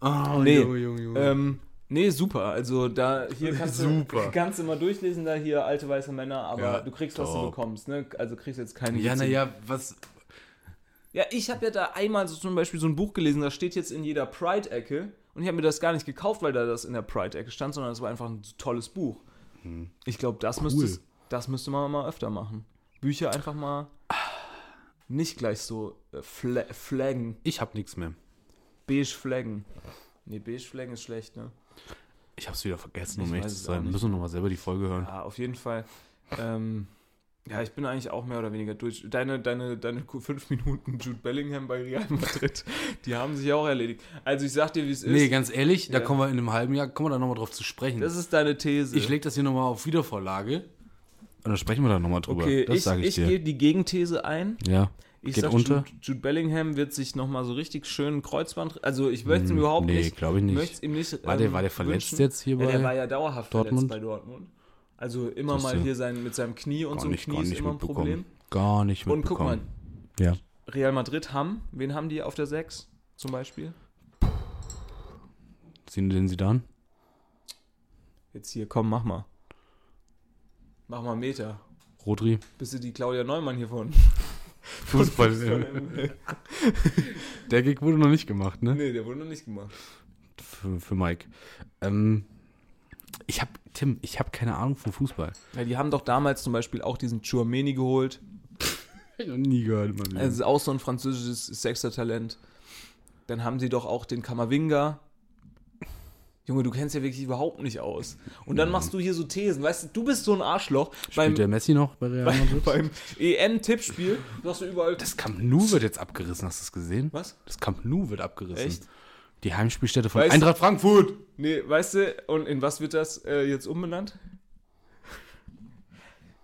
Oh, Nee, Junge, Junge, Junge. Ähm, nee, super. Also da hier kannst Super. du kannst du mal durchlesen, da hier alte weiße Männer, aber Ja, du kriegst, was du top. bekommst, ne? Also kriegst jetzt keine ja, naja, was. Ja, ich habe ja da einmal so zum Beispiel so ein Buch gelesen, das steht jetzt in jeder Pride-Ecke und ich habe mir das gar nicht gekauft, weil da das in der Pride-Ecke stand, sondern es war einfach ein tolles Buch. Ich glaube, das, müsste, das müsste man mal öfter machen. Bücher einfach mal nicht gleich so äh, fla flaggen, Ich hab nichts mehr. beige flaggen. Nee, beige flaggen ist schlecht, ne? Ich hab's wieder vergessen, um Ich ehrlich zu es sein. Müssen wir nochmal selber die Folge hören. Ja, auf jeden Fall. Ähm, ja, ich bin eigentlich auch mehr oder weniger durch. Deine, deine, deine fünf Minuten Jude Bellingham bei Real Madrid, die haben sich auch erledigt. Also ich sag dir, wie es ist. Nee, ganz ehrlich, da Ja. kommen wir in einem halben Jahr, kommen wir da nochmal drauf zu sprechen. das ist deine These. ich leg das hier nochmal auf Wiedervorlage. Und dann sprechen wir da nochmal drüber. okay, das ich, sage ich, ich dir. gehe die Gegenthese ein. ja. Ich Geht sag, unter? Jude, Jude Bellingham wird sich nochmal so richtig schön Kreuzband. Also ich möchte es ihm Hm, überhaupt nee, nicht. glaube ich nicht. ihm nicht. War der, ähm, war der verletzt wünschen. jetzt hier Ja, bei der war ja dauerhaft Dortmund? verletzt bei Dortmund. Also immer mal hier sein, mit seinem Knie und so ein Knie gar ist nicht immer ein. Problem. Gar nicht Und guck mal. Ja. Real Madrid haben, wen haben die auf der 6 zum Beispiel? Sehen den sie dann? Jetzt hier, komm, mach mal. Mach mal einen Meter. Rodri. Bist du die Claudia Neumann hier von? Fußball. Der Gig wurde noch nicht gemacht, ne? nee, der wurde noch nicht gemacht. Für, für Mike. Ähm, ich hab, Tim, ich habe keine Ahnung vom Fußball. Ja, die haben doch damals zum Beispiel auch diesen Chouameni geholt. Ich noch nie gehört. Mann. Das ist auch so ein französisches Sechster-Talent. Dann haben sie doch auch den Kamavinga. Junge, du kennst ja wirklich überhaupt nicht aus. Und dann machst du hier so Thesen. Weißt du, du bist so ein Arschloch. Beim, Spielt der Messi noch bei Real beim, Madrid? beim EM-Tippspiel sagst du überall. Das Camp Nou wird jetzt abgerissen, hast du es gesehen? Was? Das Camp Nou wird abgerissen. Echt? Die Heimspielstätte von Weißt- Eintracht Frankfurt. Nee, weißt du, und in was wird das äh, jetzt umbenannt?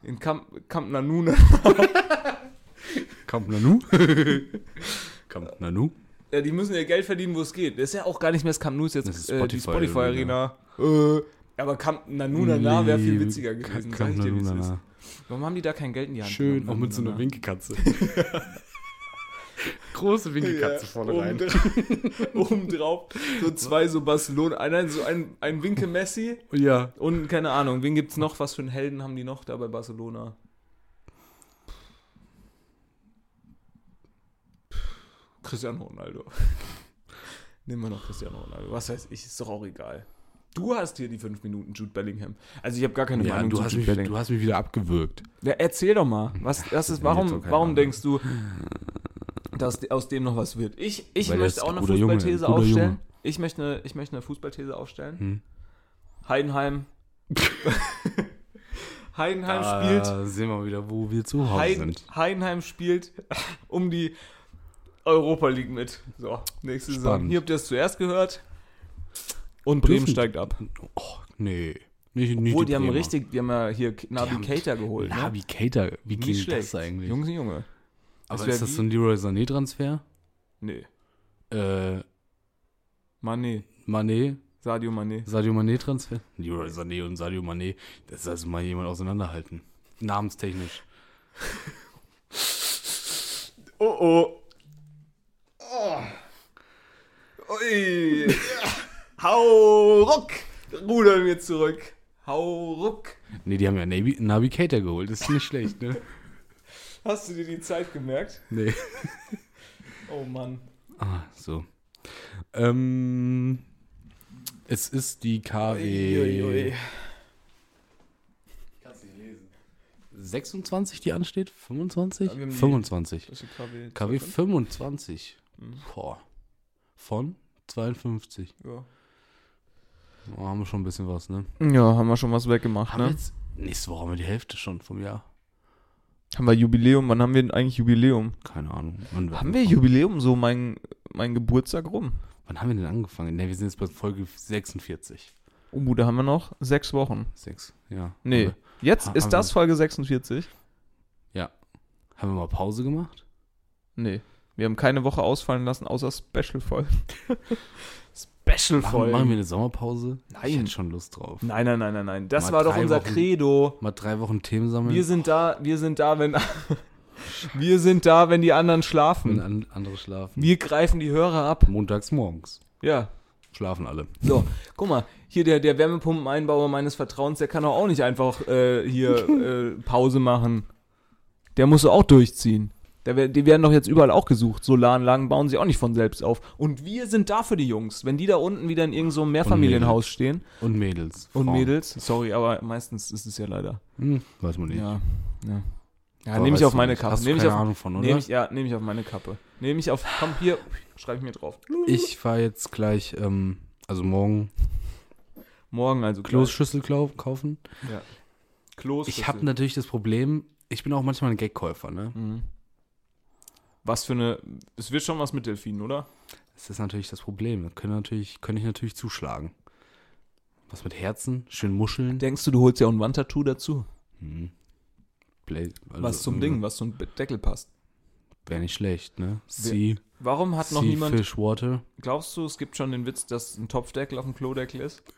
In Camp, Camp Nanune. Camp Nanu. Camp Nanu. Ja, die müssen ja Geld verdienen, wo es geht. Das ist ja auch gar nicht mehr das Camp Nou, ist jetzt Das ist äh, die Spotify Spotify-Arena. Äh, aber Camp Nanunana wäre viel witziger Nee, gewesen. Camp sag ich dir, wie's Nanunana. ist. Warum haben die da kein Geld in die Hand? Schön, auch mit so einer Winkelkatze. Große Winkelkatze vorne rein. Obendra- Obendrauf so zwei so Barcelona, einer so ein, ein Winke Messi Ja. und keine Ahnung, wen gibt's noch? Was für einen Helden haben die noch da bei Barcelona? Cristiano Ronaldo. Nehmen wir noch Cristiano Ronaldo. Was weiß ich, ist doch auch egal. Du hast hier die fünf Minuten Jude Bellingham. Also ich habe gar keine Ja, Meinung du zu hast, Jude mich, Bellingham. du hast mich wieder abgewürgt. Ja, erzähl doch mal. Was, das ist, warum, warum denkst du, dass aus dem noch was wird? Ich, ich Weil der ist möchte auch ein eine guter Junge, Fußballthese aufstellen. Ich möchte eine, ich möchte eine Fußballthese aufstellen. Hm. Heidenheim. Heidenheim spielt. Da sehen wir wieder, wo wir zu Hause Heiden, sind. Heidenheim spielt um die Europa League mit. So, nächste Saison. Spannend. Hier habt ihr es zuerst gehört. Und Bremen Dürfen- steigt ab. Oh, nee. Nicht, nicht Obwohl, die haben Bremer. richtig, die haben ja hier Navi haben- Keita geholt. Ne? Navi Keita. Wie Nicht schlecht. das eigentlich? Jungs Junge. Aber ist das so ein Leroy Sané-Transfer? Nee. Äh, Mané. Mané, Sadio Mané. Sadio Mané-Transfer? Leroy Sané und Sadio Mané. Das ist also mal jemand auseinanderhalten. Namenstechnisch. Oh oh. oh. Ui. Hau ruck. Rudern wir zurück. Hau ruck. Nee, die haben ja Navi, Navi Keita geholt. Das ist nicht schlecht, ne? Hast du dir die Zeit gemerkt? Nee. Oh Mann. Ah, so. Ähm, es ist die KW Uiuiui. 26, die ansteht? 25? Ja, wir haben die- 25. Das ist KW. KW 25. Mhm. Boah. Von 52. Ja. Oh, haben wir schon ein bisschen was, ne? ja, haben wir schon was weggemacht, Haben ne? jetzt, nächste Woche haben wir die Hälfte schon vom Jahr. Haben wir Jubiläum? Wann haben wir denn eigentlich Jubiläum? Keine Ahnung. Wann, Haben wir Jubiläum so mein, mein Geburtstag rum? Wann haben wir denn angefangen? Ne, wir sind jetzt bei Folge 46. Oh, da haben wir noch sechs Wochen. Sechs, ja. Nee. Haben Jetzt Ha- ist das wir- Folge 46? wir, haben wir mal Pause gemacht? Nee. Wir haben keine Woche ausfallen lassen, außer Special-Folgen. Machen, Special-Folgen. machen wir eine Sommerpause? Nein. Ich hätte schon Lust drauf. Nein, nein, nein, nein, nein. Das Mal war doch unser Wochen- Credo. Mal drei Wochen Themen sammeln. Wir sind da, wir sind da, wenn wir sind da, wenn die anderen wenn schlafen. an, andere schlafen. Wir greifen die Hörer ab. Montags morgens. Ja. Schlafen alle. So, guck mal, hier der, der Wärmepumpeneinbauer meines Vertrauens, der kann doch auch nicht einfach äh, hier äh, Pause machen. Der muss auch durchziehen. Die werden doch jetzt überall auch gesucht. Solaranlagen bauen sie auch nicht von selbst auf. Und wir sind da für die Jungs. Wenn die da unten wieder in irgendeinem so Mehrfamilienhaus stehen Und Mädels. und Frauen. Mädels, sorry, aber meistens ist es ja leider. Hm, weiß man nicht. Ja, ja. Ja, nehme ich auf meine. Kappe. Hast Nehme ich keine auf, Ahnung von, oder? Nehme ich, ja, nehme ich auf meine Kappe. Nehme ich auf, komm hier, schreibe ich mir drauf. Ich fahre jetzt gleich, ähm, also morgen Morgen also Kloßschüssel kaufen. Ja. Klos. Ich habe natürlich das Problem, ich bin auch manchmal ein Gagkäufer, ne? Mhm. Was für eine. Es wird schon was mit Delfinen, oder? Das ist natürlich das Problem. Da können, natürlich, können ich natürlich zuschlagen. Was mit Herzen, schön Muscheln. Denkst du, du holst ja auch ein Wandtattoo dazu? Hm. Bla- also, was zum Ding, was zum Deckel passt. Wäre nicht schlecht, ne? Sea, Warum hat noch sea niemand. Fish Water. Glaubst du, es gibt schon den Witz, dass ein Topfdeckel auf dem Klodeckel ist?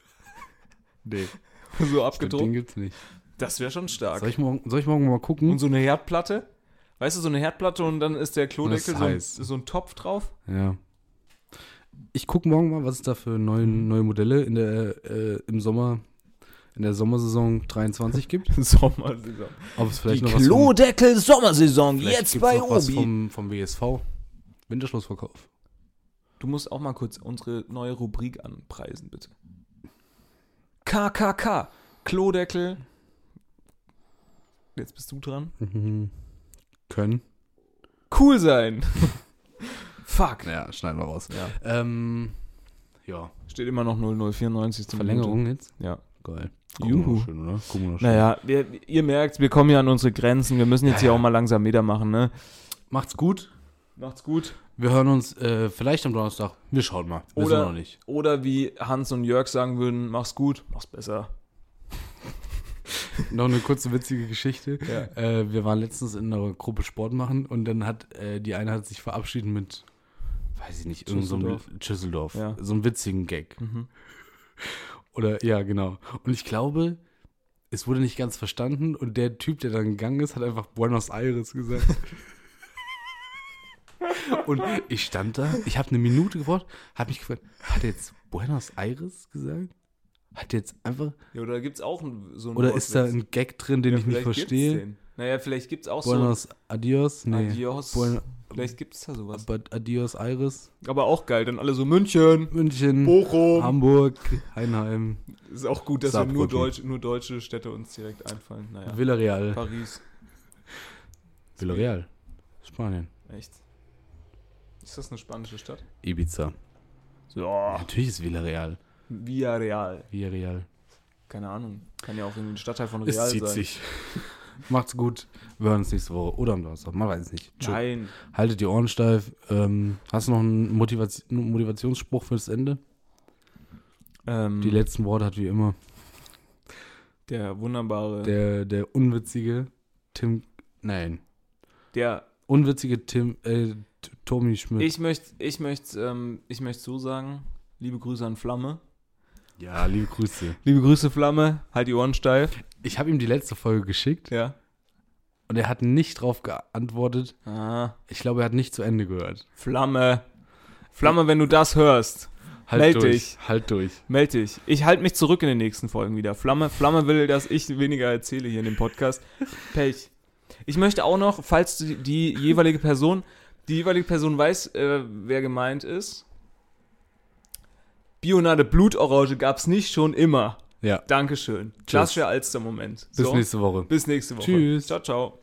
Nee. so Den abgedruckt? gibt's nicht. Das wäre schon stark. Soll ich, morgen, soll ich morgen mal gucken? Und so eine Herdplatte? Weißt du, so eine Herdplatte und dann ist der Klodeckel so ein, so ein Topf drauf? Ja. Ich gucke morgen mal, was es da für neue, neue Modelle in der, äh, im Sommer in der Sommersaison 23 gibt. Sommersaison. Ob es vielleicht Die noch was vom, Klodeckel-Sommersaison, vielleicht jetzt bei noch was Obi. vom, vom WSV. Winterschlussverkauf. Du musst auch mal kurz unsere neue Rubrik anpreisen, bitte. KKK. Klodeckel. Jetzt bist du dran. Mhm. Können. Cool sein. Fuck. Ja, schneiden wir raus. Ja. Ähm, ja, Steht immer noch 0094 zum Verlängerung jetzt? Ja. Geil. Juhu. Wir schön, oder? Wir schön. Naja, wir, ihr merkt, wir kommen ja an unsere Grenzen. Wir müssen jetzt Ja, hier ja. auch mal langsam Meter machen, ne? Macht's gut. Macht's gut. Wir hören uns äh, vielleicht am Donnerstag. Wir schauen mal. Wissen wir Oder- noch nicht. Oder wie Hans und Jörg sagen würden, mach's gut, mach's besser. Noch eine kurze witzige Geschichte. Ja. Äh, wir waren letztens in einer Gruppe Sport machen und dann hat äh, die eine hat sich verabschiedet mit, weiß ich nicht, irgendeinem so einem Schüsseldorf. Schüsseldorf. Ja. So einen witzigen Gag. Mhm. Oder ja, genau. Und ich glaube, es wurde nicht ganz verstanden und der Typ, der dann gegangen ist, hat einfach Buenos Aires gesagt. und ich stand da, ich habe eine Minute gebraucht, habe mich gefragt, hat er jetzt Buenos Aires gesagt? Hat jetzt einfach, Ja, oder gibt's auch ein, so ein oder ist da Wortwitz? ein Gag drin, den Ja, ich nicht verstehe? den. Naja, vielleicht gibt's auch Buenos Adios? so Nee. Adios. Buen- vielleicht gibt's da sowas. but Adios Aires? Aber auch geil, dann alle so München, München, Bochum. Hamburg, Heinheim, Ist auch gut, dass wir nur. Deutsch, nur deutsche Städte uns direkt einfallen. Naja, Villarreal. Paris. Villarreal. Spanien. Echt? Ist das eine spanische Stadt? Ibiza. So, Natürlich ist Villarreal. Villarreal. Villarreal. Keine Ahnung. Kann ja auch irgendwie ein Stadtteil von Es Real zieht sein. sich. Macht's gut. Wir hören uns nächste Woche. Oder am Donnerstag. Man weiß es nicht. Tschö. Nein. Haltet die Ohren steif. Ähm, hast du noch einen Motivation, Motivationsspruch fürs Ende? Ähm, Die letzten Worte hat wie immer der wunderbare. der, der unwitzige Tim. Nein. der Unwitzige Tim. Äh, Tommy Schmidt. ich möchte ich möchte ähm, ich möchte so sagen, liebe Grüße an Flamme. Ja, liebe Grüße. Liebe Grüße Flamme, halt die Ohren steif. Ich habe ihm die letzte Folge geschickt Ja. und er hat nicht drauf geantwortet. Ah, Ich glaube, er hat nicht zu Ende gehört. Flamme. Flamme, wenn du das hörst, Halt Meld durch. dich. Halt durch. meld dich. Ich halte mich zurück in den nächsten Folgen wieder. Flamme, Flamme will, dass ich weniger erzähle hier in dem Podcast. Pech. Ich möchte auch noch, falls die, die jeweilige Person, die jeweilige Person weiß, äh, wer gemeint ist. Bionade Blutorange gab es nicht schon immer. Ja. Dankeschön. Klassischer Alster-Moment. Bis nächste Woche. Bis nächste Woche. Tschüss. Ciao, ciao.